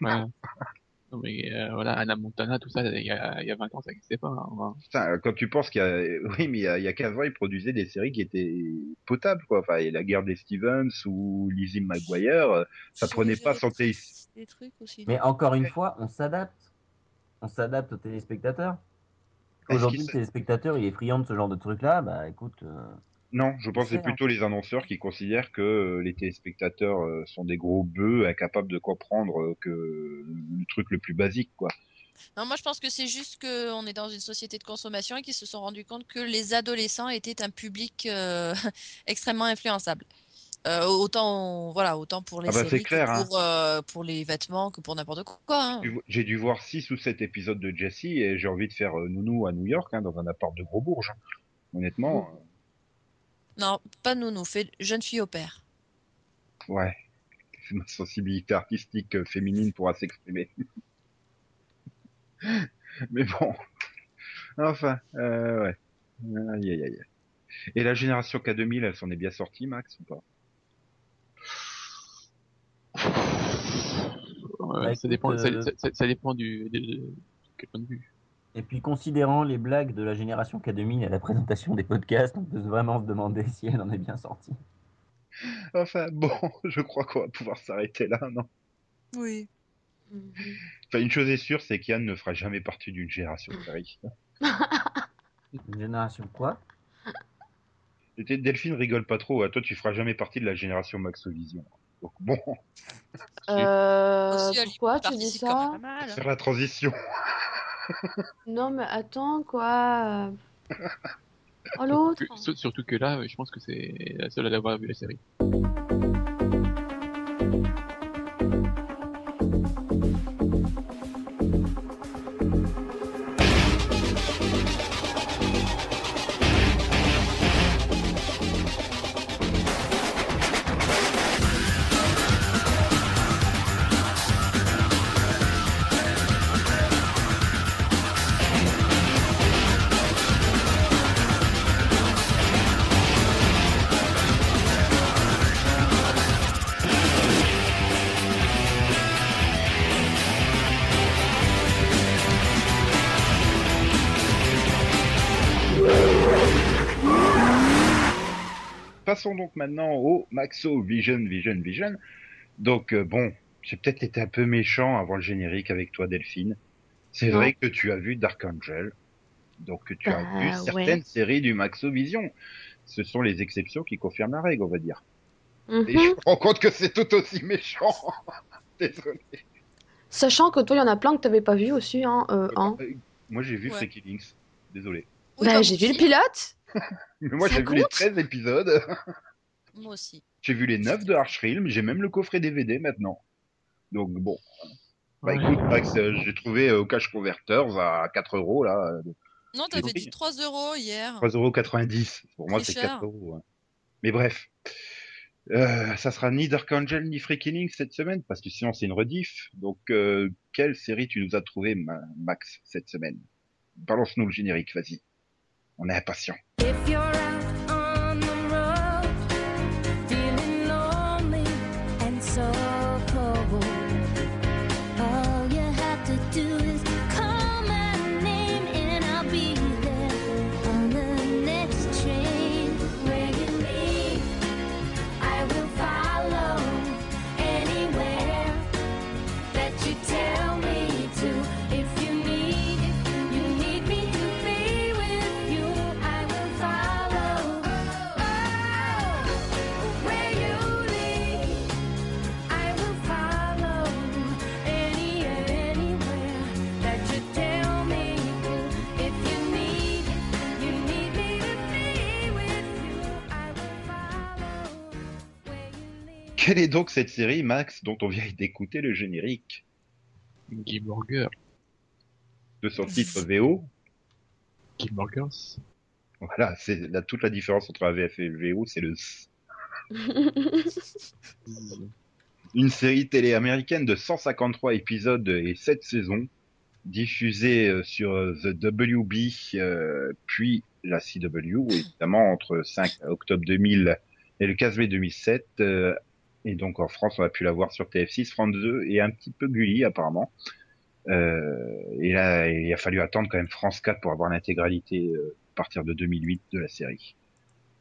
non, mais euh, voilà, Anna Montana, tout ça, il y a, il y a 20 ans, ça n'existait pas. hein. Putain, quand tu penses qu'il y a, oui, mais il y a, il y a 15 ans, ils produisaient des séries qui étaient potables, quoi. Enfin, et la guerre des Stevens ou Lizzie McGuire, euh, ça prenait pas des santé. Des trucs aussi. Mais encore une fois, on s'adapte. On s'adapte aux téléspectateurs. Aujourd'hui, le téléspectateur, il est friand de ce genre de truc-là. Bah écoute, euh, Non, je pense que c'est plutôt les annonceurs qui considèrent que euh, les téléspectateurs euh, sont des gros bœufs incapables de comprendre euh, que le truc le plus basique, quoi. Non, moi je pense que c'est juste qu'on est dans une société de consommation et qu'ils se sont rendus compte que les adolescents étaient un public euh, extrêmement influençable. Euh, autant, voilà, autant pour les Ah bah, séries clair, que hein. pour, euh, pour les vêtements que pour n'importe quoi. hein. J'ai dû voir 6 ou 7 épisodes de Jessie et j'ai envie de faire nounou à New York, hein, dans un appart de gros bourge. hein. Honnêtement, Non, pas nounou, fait jeune fille au père. ouais. Ma sensibilité artistique euh, féminine pourra s'exprimer. Mais bon. Enfin, euh, ouais. Aïe, aïe, aïe. Et la génération K2000, elle s'en est bien sortie, Max, ou pas? Ouais, Bah, ça, dépend, écoute, ça, euh, ça- ça- ça dépend du, de, de- de quel point de vue. Et puis, considérant les blagues de la génération K2000 à la présentation des podcasts, on peut vraiment se demander si elle en est bien sortie. Enfin, bon, je crois qu'on va pouvoir s'arrêter là, non? Oui. Enfin, une chose est sûre, c'est qu'Yann ne fera jamais partie d'une génération série. Une génération quoi? Delphine rigole pas trop, hein. toi tu feras jamais partie de la génération Maxovision. Donc bon, Euh, pourquoi tu dis ça? faire la transition. Non, mais attends, quoi. Oh, l'autre. Surtout que là, je pense que c'est la seule à avoir vu la série. Passons donc maintenant au Maxo Vision, Vision, Vision. Donc euh, bon, j'ai peut-être été un peu méchant avant le générique avec toi Delphine. C'est vrai que tu as vu Dark Angel, donc que tu as Bah, vu ouais. certaines séries du Maxo Vision. Ce sont les exceptions qui confirment la règle, on va dire. Et Mhm. je me rends compte que c'est tout aussi méchant. Désolé. Sachant que toi, il y en a plein que t'avais pas vu aussi, hein. euh, hein. Euh, Moi, j'ai vu Ouais. Freaky Links. Désolé. Bah, j'ai vu le pilote. Mais moi, j'ai vu les compte 13 épisodes. Moi aussi. J'ai vu les 9 de Archrealm. J'ai même le coffret DVD maintenant. Donc, bon. Bah, Ouais. écoute, Max, euh, j'ai trouvé euh, au Cash Converters à 4 euros, là. euh, Non, t'avais dit 3 euros hier. 3,90€. Pour moi, c'est Tricheur. 4 euros. hein. Mais bref. Euh, ça sera ni Dark Angel ni Freaky Links cette semaine, parce que sinon c'est une rediff. Donc, euh, quelle série tu nous as trouvé, Ma- Max, cette semaine? Balance-nous le générique, vas-y. On est impatient. If you're Quelle est donc cette série, Max, dont on vient d'écouter le générique Gilmore Girls. de son titre VO Gilmore Girls. Voilà, c'est la, toute la différence entre la VF et le VO, c'est le S. Une série télé américaine de 153 épisodes et 7 saisons, diffusée euh, sur euh, The WB, euh, puis la CW, évidemment, entre 5 octobre 2000 et le 15 mai 2007. euh, et donc en France, on a pu la voir sur TF6, France 2 et un petit peu Gulli apparemment. Euh, et là, il a fallu attendre quand même France 4 pour avoir l'intégralité euh, à partir de 2008 de la série,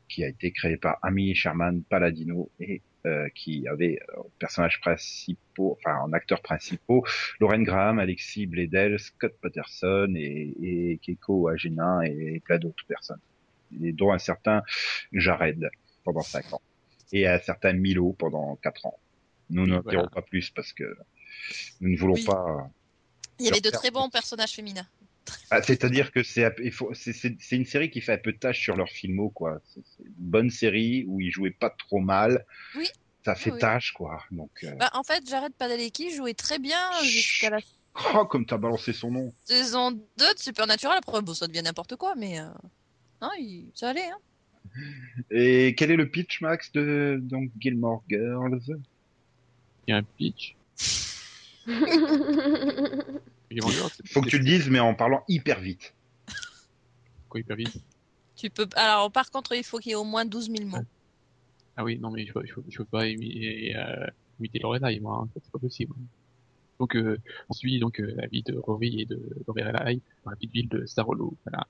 qui a été créée par Amy Sherman Palladino et euh, qui avait euh, en personnages principaux, enfin en acteurs principaux, Lauren Graham, Alexis Bledel, Scott Patterson et, et Keiko Agena et plein d'autres personnes, et dont un certain Jared pendant 5 ans et un certain Milo pendant 4 ans. Nous n'en voilà. dirons pas plus parce que nous ne voulons Oui. pas Il y avait de très bons personnages féminins. ah, C'est-à-dire que c'est une série qui fait un peu de tâche sur leur filmo quoi. C'est une bonne série où ils jouaient pas trop mal. Oui. Ça fait Oui, oui. tâche quoi. Donc euh... Bah, en fait, Jared Padalecki jouait très bien jusqu'à la oh, comme t'as balancé son nom. saison 2 de Supernatural. Après, bon, ça devient n'importe quoi, mais euh, non, il... ça allait. Hein. Et quel est le pitch Max de donc Gilmore Girls? Il y a un pitch. Gilmore Girls, Faut que tu le dises mais en parlant hyper vite. Quoi, hyper vite? Tu peux. Alors, par contre, il faut qu'il y ait au moins 12 000 mots. Ah oui, non, mais je je peux, je peux pas euh, imiter Lorelai, moi, hein, c'est pas possible. Donc, euh, on suit donc euh, la vie de Rory et de Lorelai dans la petite ville de Starolo. Voilà.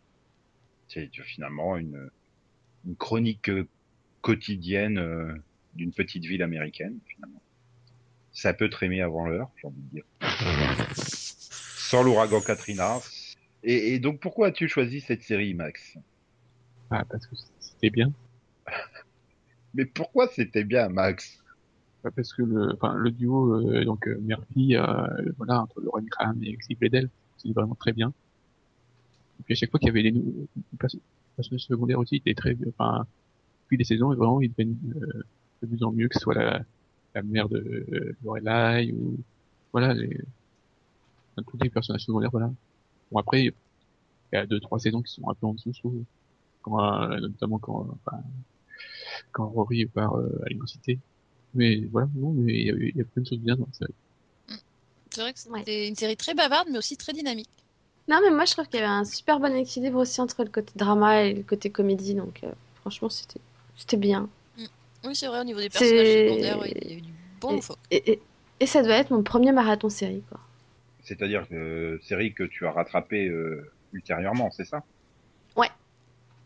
C'est finalement une une chronique euh, quotidienne euh, d'une petite ville américaine finalement. Ça peut trémer avant l'heure, j'ai envie de dire. Sans l'ouragan Katrina. Et, et donc pourquoi as-tu choisi cette série, Max? Ah, parce que c'était bien. Mais pourquoi c'était bien, Max? Pas parce que le, enfin, le duo, euh, donc euh, Murphy, euh, voilà, entre Lauren Graham et Alexis Bledel, c'est vraiment très bien. Et puis à chaque fois qu'il y avait des nouveaux personnages secondaires aussi, ils étaient très, enfin, depuis des saisons, vraiment, ils deviennent euh, de plus en mieux, que ce soit la, la mère de euh, Lorelai ou, voilà, les, enfin, tous les personnages secondaires, voilà. Bon après, il y a deux, trois saisons qui sont un peu en dessous, je trouve. Quand, euh, notamment quand, enfin, quand Rory part euh, à l'université. Mais voilà, non, mais il y, a, il y a plein de choses bien dans la série. C'est vrai que c'était Ouais. une série très bavarde, mais aussi très dynamique. Non, mais moi je trouve qu'il y avait un super bon équilibre aussi entre le côté drama et le côté comédie, donc euh, franchement c'était c'était bien. Oui, c'est vrai, au niveau des personnages secondaires, ouais, il y a eu du bon Et-. Et, et, et ça doit être mon premier marathon série, quoi. C'est-à-dire que série que tu as rattrapée euh, ultérieurement, c'est ça?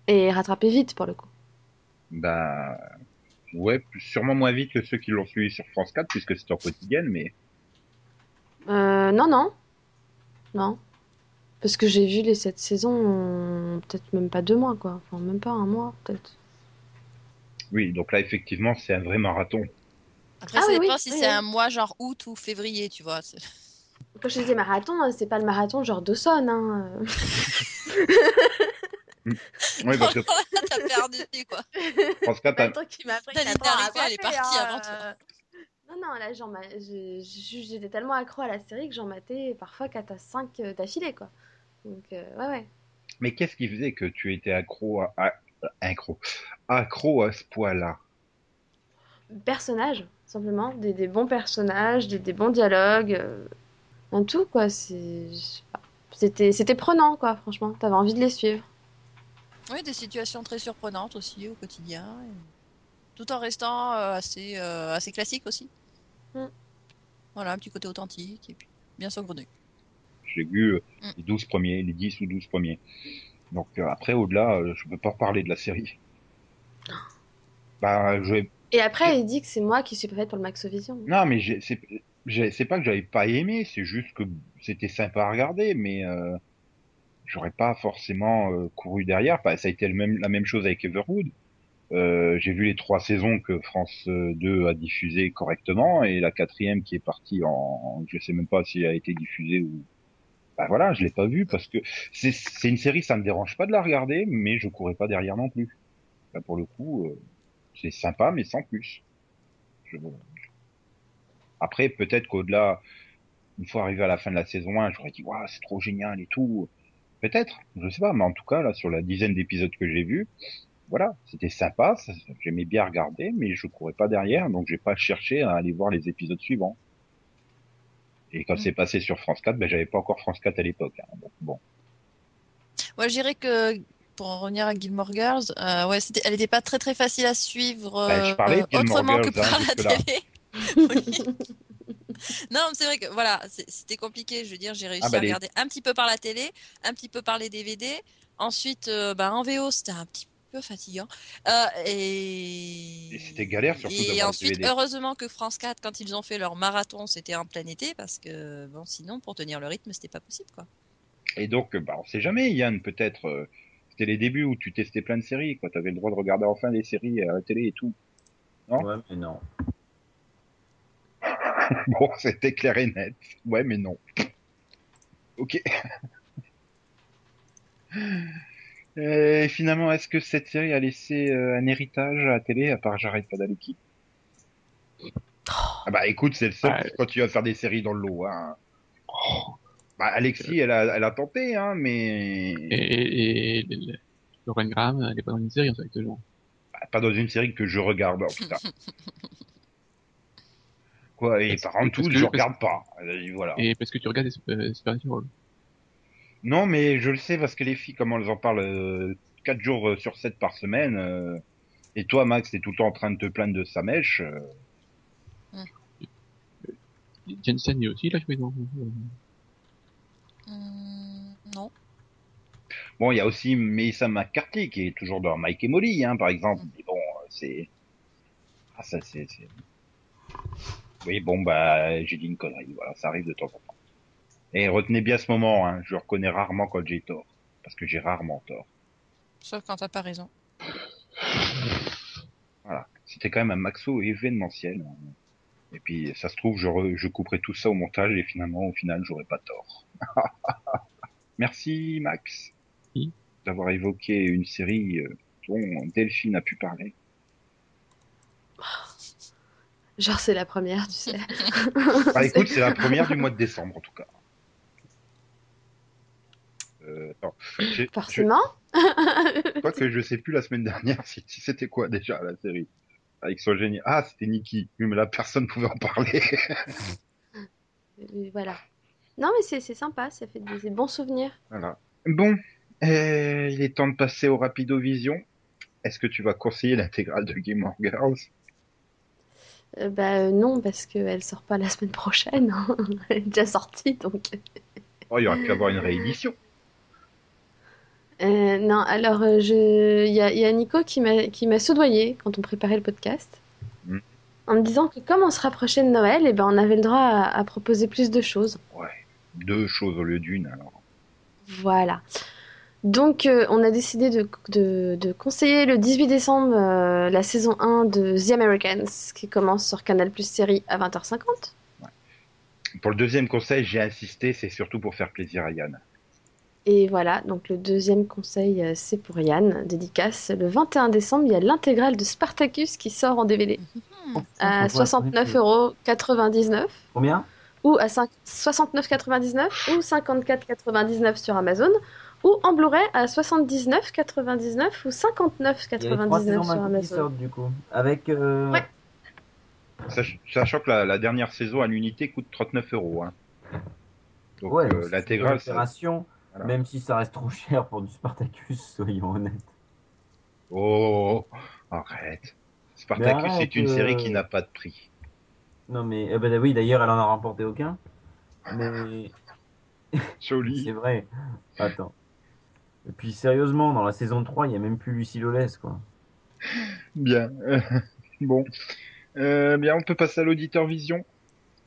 Et rattraper vite pour le coup. Ben ouais, sûrement moins vite que ceux qui l'ont suivi sur France 4 puisque c'est en quotidienne, mais Euh, non, non. Non. Parce que j'ai vu les sept saisons, en peut-être même pas deux mois, quoi. Enfin, même pas un mois, peut-être. oui, donc là effectivement c'est un vrai marathon. Après, Ah ça oui, dépend oui, si oui, c'est oui. un mois genre août ou février, tu vois. Quand je disais marathon, hein, c'est pas le marathon genre Dawson. Hein. euh. Oui, parce que t'as perdu, quoi. France 4 pas a- le truc qui m'a pris T'as elle est partie hein, avant toi. euh. Non, non, là, j'étais tellement accro à la série que j'en matais parfois 4 à 5 d'affilée, quoi. Donc, euh, ouais, ouais. Mais qu'est-ce qui faisait que tu étais accro à, à- accro, accro à ce point-là Personnages, simplement. Des, des bons personnages, des, des bons dialogues. euh, un tout, quoi. C'était c'était prenant, quoi, franchement. T'avais envie de les suivre. Oui, des situations très surprenantes aussi au quotidien. et- Tout en restant euh, assez, euh, assez classique aussi. Mm. Voilà, un petit côté authentique et puis bien saugrenu. J'ai vu euh, Mm. les 12 premiers, les 10 ou 12 premiers. Donc euh, après, au-delà, euh, je peux pas parler de la série. Bah, je Et après, il dit que c'est moi qui suis pas faite pour le Maxovision. Non, mais c'est pas que j'avais pas aimé, c'est juste que c'était sympa à regarder, mais euh, j'aurais pas forcément euh, couru derrière. Enfin, ça a été le même, la même chose avec Everwood. Euh, j'ai vu les trois saisons que France euh, 2 a diffusées correctement et la quatrième qui est partie en, je sais même pas si elle a été diffusée ou. Bah voilà, je l'ai pas vue parce que c'est une série, ça me dérange pas de la regarder, mais je courais pas derrière non plus. Pour le coup, euh, c'est sympa mais sans plus. Je... Après, peut-être qu'au-delà, une fois arrivé à la fin de la saison 1, j'aurais dit, waouh, c'est trop génial et tout. Peut-être, je sais pas, mais en tout cas, là, sur la dizaine d'épisodes que j'ai vus, voilà, c'était sympa, j'aimais bien regarder, mais je courais pas derrière, donc j'ai pas cherché à aller voir les épisodes suivants. Et quand Mm. c'est passé sur France 4, ben j'avais pas encore France 4 à l'époque. hein, donc bon. Moi, je dirais que pour en revenir à Gilmore Girls, euh, ouais, c'était, elle n'était pas très très facile à suivre Bah, je euh, parlais de Gilmore autrement que Girls, hein, par la télé. Non, mais c'est vrai que voilà, c'était compliqué. Je veux dire, j'ai réussi Ah, bah, à les- regarder un petit peu par la télé, un petit peu par les DVD. Ensuite, euh, bah, en VO, c'était un petit peu fatigant. Euh, et Et c'était galère, surtout Et ensuite, DVD. heureusement que France 4, quand ils ont fait leur marathon, c'était en plein été parce que bon, sinon, pour tenir le rythme, c'était pas possible, quoi. Et donc, bah, on sait jamais, Yann, peut-être, euh, c'était les débuts où tu testais plein de séries, quoi. T'avais le droit de regarder enfin les séries à la télé et tout. Non? Ouais, mais non. Bon, c'était clair et net. Ouais, mais non. Ok. Et finalement, est-ce que cette série a laissé euh, un héritage à la télé, à part J'arrête pas d'aller qui Ah bah écoute, c'est le seul Ouais. qui continue à faire des séries dans le lot. Hein. Oh. Bah Alexis, elle a, elle a tenté, hein, mais Et, et, et Lauren Graham, elle est pas dans une série en fait actuellement. Bah, pas dans une série que je regarde. Oh, putain. Quoi Et par contre, Parce tout, je regarde pas. Euh, Voilà. Et parce que tu regardes euh, Supernatural. Non, mais je le sais parce que les filles, comment elles en parlent euh, 4 jours euh, sur 7 par semaine. euh, et toi, Max, t'es tout le temps en train de te plaindre de sa mèche. euh, Jensen est aussi là, je vais dans. Hum, non. Bon, il y a aussi Melissa McCarthy qui est toujours dans Mike et Molly, hein, par exemple. Mais bon, euh, c'est... Ah, ça, c'est... c'est- Oui, bon, bah, j'ai dit une connerie. Voilà, ça arrive de temps en temps. Et retenez bien ce moment, hein. Je reconnais rarement quand j'ai tort. Parce que j'ai rarement tort. Sauf quand t'as pas raison. Voilà. C'était quand même un maxo événementiel. hein. Et puis, ça se trouve, je, re- je couperai tout ça au montage et finalement, au final, j'aurai pas tort. Merci, Max, Oui. d'avoir évoqué une série euh, dont Delphine a pu parler. Genre, c'est la première, tu sais. Ah, écoute, c'est la première du mois de décembre, en tout cas. Euh, attends. Forcément. Je que je sais plus la semaine dernière si, si c'était quoi déjà la série. Avec son génie. Ah, c'était Nikki. Oui, mais là, personne pouvait en parler. Voilà. Non, mais c'est sympa, ça fait des, des bons souvenirs. Voilà. Bon, euh, il est temps de passer au Rapido Vision. Est-ce que tu vas conseiller l'intégrale de Game of Girls? Euh, bah euh, non, parce qu'elle sort pas la semaine prochaine. hein. Elle est déjà sortie, donc. Oh, il y aurait pu avoir une réédition. Euh, non, alors euh, je, il y a, il y a Nico qui m'a soudoyé quand on préparait le podcast, Mm. en me disant que comme on se rapprochait de Noël, et ben on avait le droit à, à proposer plus de choses. Deux choses au lieu d'une, alors. Voilà. Donc euh, on a décidé de, de, de conseiller le 18 décembre euh, la saison 1 de The Americans qui commence sur Canal Plus série à 20h50. pour le deuxième conseil, j'ai insisté, c'est surtout pour faire plaisir à Yann. Et voilà, donc le deuxième conseil, euh, c'est pour Yann, dédicace. Le 21 décembre, il y a l'intégrale de Spartacus qui sort en DVD Hmm. à Faut voir 69,99€ Combien? Ou à 5 69,99€ ou 54,99€ sur Amazon ou en Blu-ray à 79,99€ ou Il y a les trois 59,99€ saisons sur Amazon. sortent du coup. Avec. euh, Ouais. Sach- Sachant que la, la dernière saison à l'unité coûte 39 euros. Hein. Donc Ouais, euh, l'intégrale, Voilà. même si ça reste trop cher pour du Spartacus, soyons honnêtes. Oh, arrête. Spartacus, arrête, c'est une série euh, qui n'a pas de prix. Non mais eh ben, oui, d'ailleurs, elle en a remporté aucun. Mais Joli. c'est vrai. Attends. Et puis sérieusement, dans la saison 3, il y a même plus Lucie Lolès, quoi. Bien. Euh, bon. Euh, bien, on peut passer à l'auditeur vision.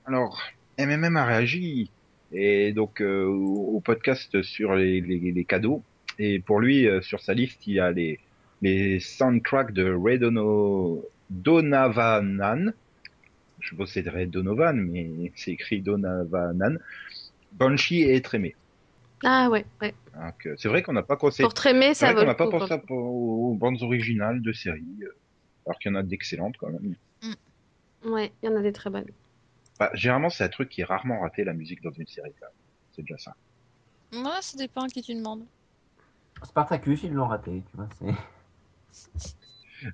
Alors, MMM a réagi et donc euh, au podcast sur les, les, les cadeaux. Et pour lui, euh, sur sa liste, il y a les les soundtracks de Ray Dono, Donavanan. Je pense que c'est Donovan, mais c'est écrit Donavanan. Banshee et Trémé. Ah ouais, ouais. Euh, c'est vrai qu'on n'a pas conseillé Pour c'est ça vaut le n'a pas pensé aux bandes originales de séries, alors qu'il y en a d'excellentes quand même. Ouais, il y en a des très bonnes. Bah, généralement, c'est un truc qui est rarement raté, la musique dans une série. C'est déjà ça. Moi, ça dépend à qui tu demandes. Spartacus, ils l'ont raté, tu vois.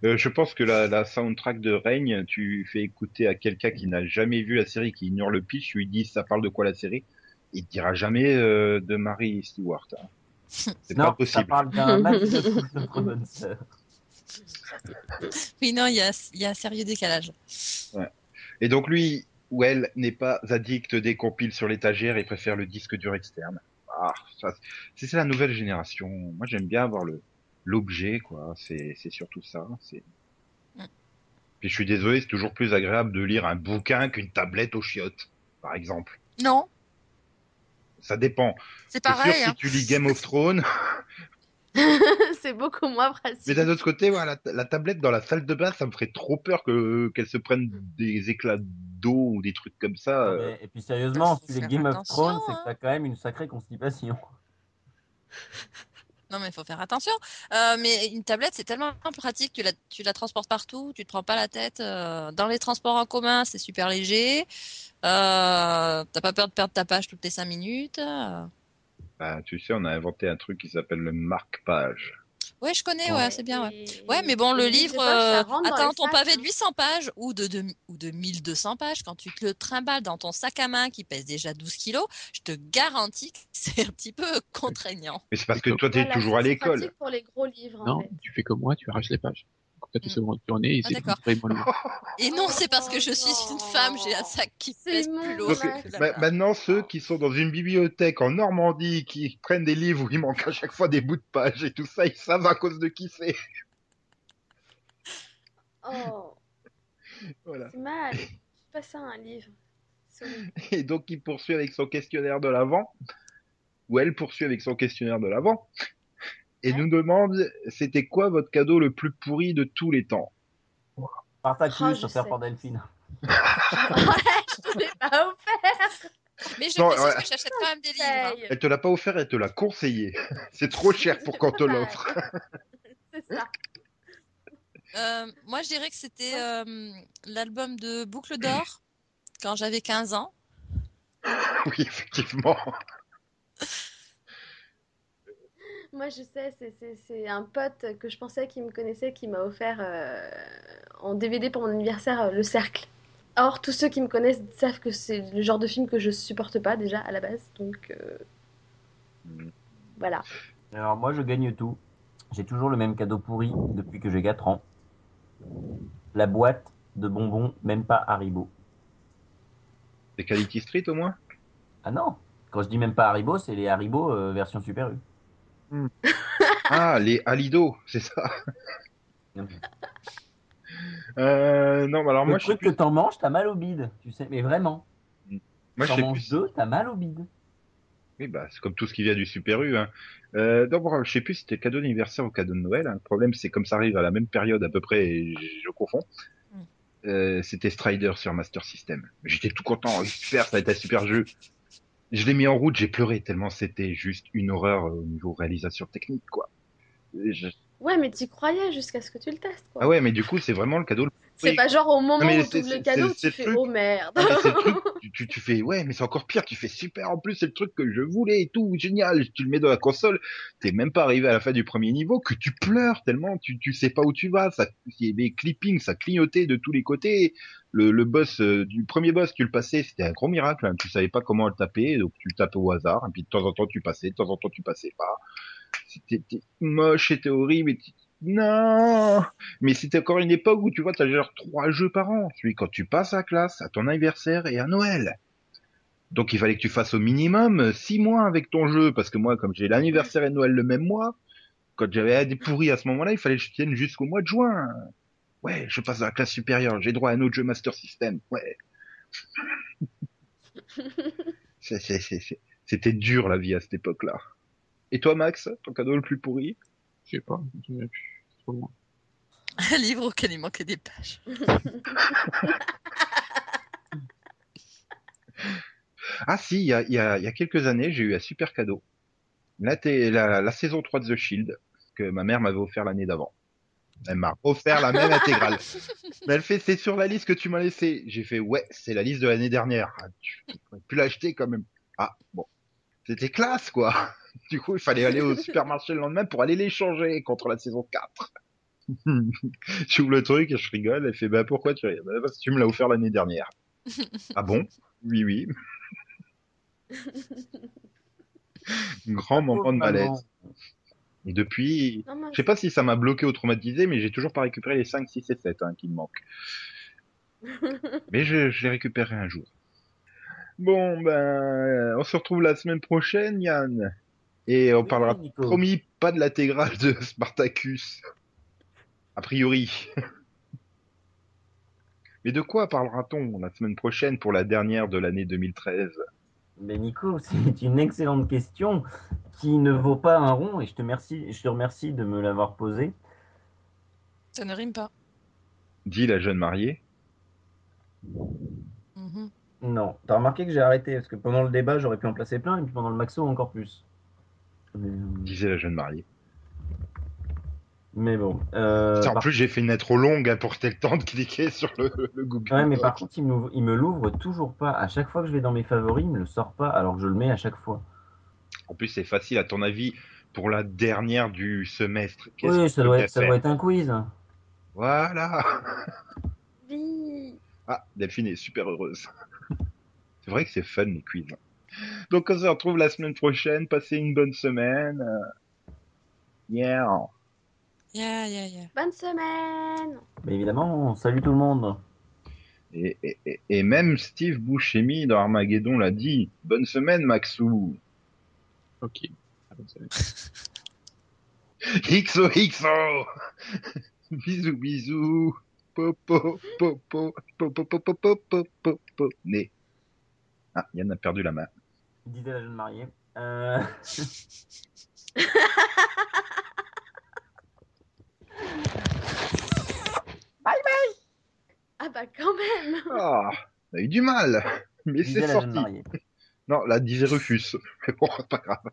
Euh, je pense que la, la soundtrack de Règne, tu fais écouter à quelqu'un qui n'a jamais vu la série, qui ignore le pitch, tu lui dis ça parle de quoi la série, il te dira jamais euh, de Mary Stewart. hein. C'est pas ça possible. parle d'un match de foot, notre bonne sœur. Oui, non, il y a, il y a un sérieux décalage. Et donc lui ou elle n'est pas addict des compiles sur l'étagère et préfère le disque dur externe. Ah, ça, c'est c'est la nouvelle génération. Moi, j'aime bien avoir le l'objet, quoi. C'est c'est surtout ça. C'est. Mm. Puis je suis désolé, c'est toujours plus agréable de lire un bouquin qu'une tablette aux chiottes, par exemple. Non, Ça dépend. c'est C'est sûr, pareil. si hein. tu lis Game of Thrones, c'est beaucoup moins pratique. mais d'un autre côté, voilà, la, la tablette dans la salle de bain, ça me ferait trop peur que qu'elle se prenne des éclats d'eau ou des trucs comme ça. euh. Mais- Et puis sérieusement, Faut si les Game of Thrones, c'est que hein. t'as quand même une sacrée constipation. Non, mais il faut faire attention. Euh, mais une tablette, c'est tellement pratique. Tu la, tu la transportes partout, tu te prends pas la tête. euh, dans les transports en commun, c'est super léger. Euh, T'as pas peur de perdre ta page toutes les cinq minutes. Bah, tu sais, on a inventé un truc qui s'appelle le marque-page. Ouais, je connais, Ouais. ouais, c'est bien. Ouais. Ouais, mais bon, le livre, euh, attends, ton sacs, pavé hein. de 800 pages ou de, de, ou de 1200 pages, quand tu te le trimbales dans ton sac à main qui pèse déjà 12 kilos, je te garantis que c'est un petit peu contraignant. Mais c'est parce que toi, t'es Voilà, toujours à l'école. pour les gros livres, en Non, fait. tu fais comme moi, tu arraches les pages. Tu Mm. sais où tourner et Ah, Et non, c'est parce que je suis une femme, j'ai un sac qui pèse plus lourd. Ma- barre. maintenant, ceux qui sont dans une bibliothèque en Normandie, qui prennent des livres où il manque à chaque fois des bouts de pages et tout ça, ils savent à cause de qui c'est. Oh, Voilà. c'est mal. C'est pas ça un livre. Et donc, il poursuit avec son questionnaire de l'avant, ou elle poursuit avec son questionnaire de l'avant, et Ouais. nous demande c'était quoi votre cadeau le plus pourri de tous les temps? Spartacus, Oh, je offert par Delphine. Ouais, je te l'ai pas offert. Mais je Non, précise ouais. que j'achète quand même des livres. hein. Elle te l'a pas offert, elle te l'a conseillé. C'est trop cher pour qu'on te l'offre. C'est ça. Euh, moi, je dirais que c'était euh, l'album de Boucle d'Or quand j'avais 15 ans. Oui, effectivement. Moi, je sais, c'est- c'est c'est un pote que je pensais qu'il me connaissait qui m'a offert euh, en DVD pour mon anniversaire euh, Le Cercle. Or, tous ceux qui me connaissent savent que c'est le genre de film que je supporte pas déjà à la base. Donc, euh, voilà. Alors moi, je gagne tout. J'ai toujours le même cadeau pourri depuis que j'ai 4 ans. La boîte de bonbons, même pas Haribo. C'est Quality Street au moins? Ah non Quand je dis même pas Haribo, c'est les Haribo euh, version Super U. Ah, les Alido, c'est ça. Non. Euh, non, bah alors le moi, truc plus. que t'en manges, t'as mal au bide, tu sais, mais vraiment. Moi, je T'en manges plus. deux, t'as mal au bide. Oui, bah, c'est comme tout ce qui vient du Super U. Hein. Euh, donc, bon, je sais plus si c'était cadeau d'anniversaire ou cadeau de Noël. hein. Le problème, c'est comme ça arrive à la même période à peu près, et je, confonds. Mm. euh, c'était Strider sur Master System. J'étais tout content, super, ça a été un super jeu. Je l'ai mis en route, j'ai pleuré tellement c'était juste une horreur euh, au niveau réalisation technique, quoi. Je- Ouais, mais t'y croyais jusqu'à ce que tu le testes, quoi. Ah ouais, mais du coup, c'est vraiment le cadeau. le- C'est oui. pas genre au moment mais où tu le cadeau, tu fais truc. oh merde. Ah, le truc, tu, tu, tu fais, ouais, mais c'est encore pire, tu fais super, en plus, c'est le truc que je voulais et tout, génial, tu le mets dans la console, t'es même pas arrivé à la fin du premier niveau, que tu pleures tellement, tu, tu sais pas où tu vas, ça, il y avait clipping, ça clignotait de tous les côtés, le, boss, euh, du premier boss, tu le passais, c'était un gros miracle, hein, tu savais pas comment le taper, donc tu le tapais au hasard, et puis de temps en temps tu passais, de temps en temps tu passais pas, c'était moche, c'était horrible, et non, mais c'était encore une époque où tu vois, t'as genre trois jeux par an. Celui quand tu passes à classe, à ton anniversaire et à Noël. Donc il fallait que tu fasses au minimum euh, six mois avec ton jeu, parce que moi, comme j'ai l'anniversaire et Noël le même mois, quand j'avais des pourris à ce moment-là, il fallait que je tienne jusqu'au mois de juin. Ouais, je passe à la classe supérieure, j'ai droit à un autre jeu Master System. Ouais. C'était dur la vie à cette époque-là. Et toi, Max, ton cadeau le plus pourri? Je sais pas, je trop loin. Un livre auquel il manquait des pages. Ah si, il y a, il y, a, il y a quelques années, j'ai eu un super cadeau. La, té- la, la saison 3 de The Shield, que ma mère m'avait offert l'année d'avant. Elle m'a offert la même intégrale. Mais elle fait, c'est sur la liste que tu m'as laissé. J'ai fait, ouais, c'est la liste de l'année dernière. Ah, tu pourrais plus l'acheter quand même. Ah, bon. C'était classe, quoi. Du coup, il fallait aller au supermarché le lendemain pour aller l'échanger contre la saison 4. J'ouvre le truc et je rigole. Elle fait, bah, pourquoi tu rigoles? Bah, Parce que tu me l'as offert l'année dernière. ah bon? Oui, oui. Grand moment de malaise. Et depuis, Non, moi, je sais pas si ça m'a bloqué ou traumatisé, mais j'ai toujours pas récupéré les 5, 6 et 7 hein, qui me manquent. mais je, je les récupérerai un jour. Bon, ben, on se retrouve la semaine prochaine, Yann. Et on Oui, parlera, Nico. promis, pas de l'intégrale de Spartacus. A priori. mais de quoi parlera-t-on la semaine prochaine pour la dernière de l'année 2013 Mais Nico, c'est une excellente question qui ne vaut pas un rond et je te remercie, je te remercie de me l'avoir posée. Ça ne rime pas. Dit la jeune mariée. Mhm. Non, t'as remarqué que j'ai arrêté parce que pendant le débat j'aurais pu en placer plein et puis pendant le maxo encore plus. Mais, Disait la jeune mariée. Mais bon. euh, Putain, en par- plus, j'ai fait une intro longue hein, pour le temps de cliquer sur le, le Google. Ouais, mais par contre, il me, il me l'ouvre toujours pas. À chaque fois que je vais dans mes favoris, il me le sort pas alors que je le mets à chaque fois. En plus, c'est facile, à ton avis, pour la dernière du semestre. qu'est-ce Oui, que ça doit, être, ça faire doit être un quiz. Voilà. Oui. Ah, Delphine est super heureuse. C'est vrai que c'est fun, les quiz. Donc, on se retrouve la semaine prochaine. Passez une bonne semaine. Euh, Yeah. Yeah, yeah, yeah. Bonne semaine. Mais évidemment, salut tout le monde. Et, et, et- même Steve Buscemi dans Armageddon l'a dit. Bonne semaine, Maxou. Ok. Ah, bon, ça va. XOXO Bisous, bisous Popo, popo, popo, popo, popo, popo, popo, né. Ah, Yann a perdu la main. Disait la jeune mariée. Euh, Ah bah quand même. Ah, on a eu du mal Mais c'est sorti. Non, là, disait Rufus. Mais bon, pas grave.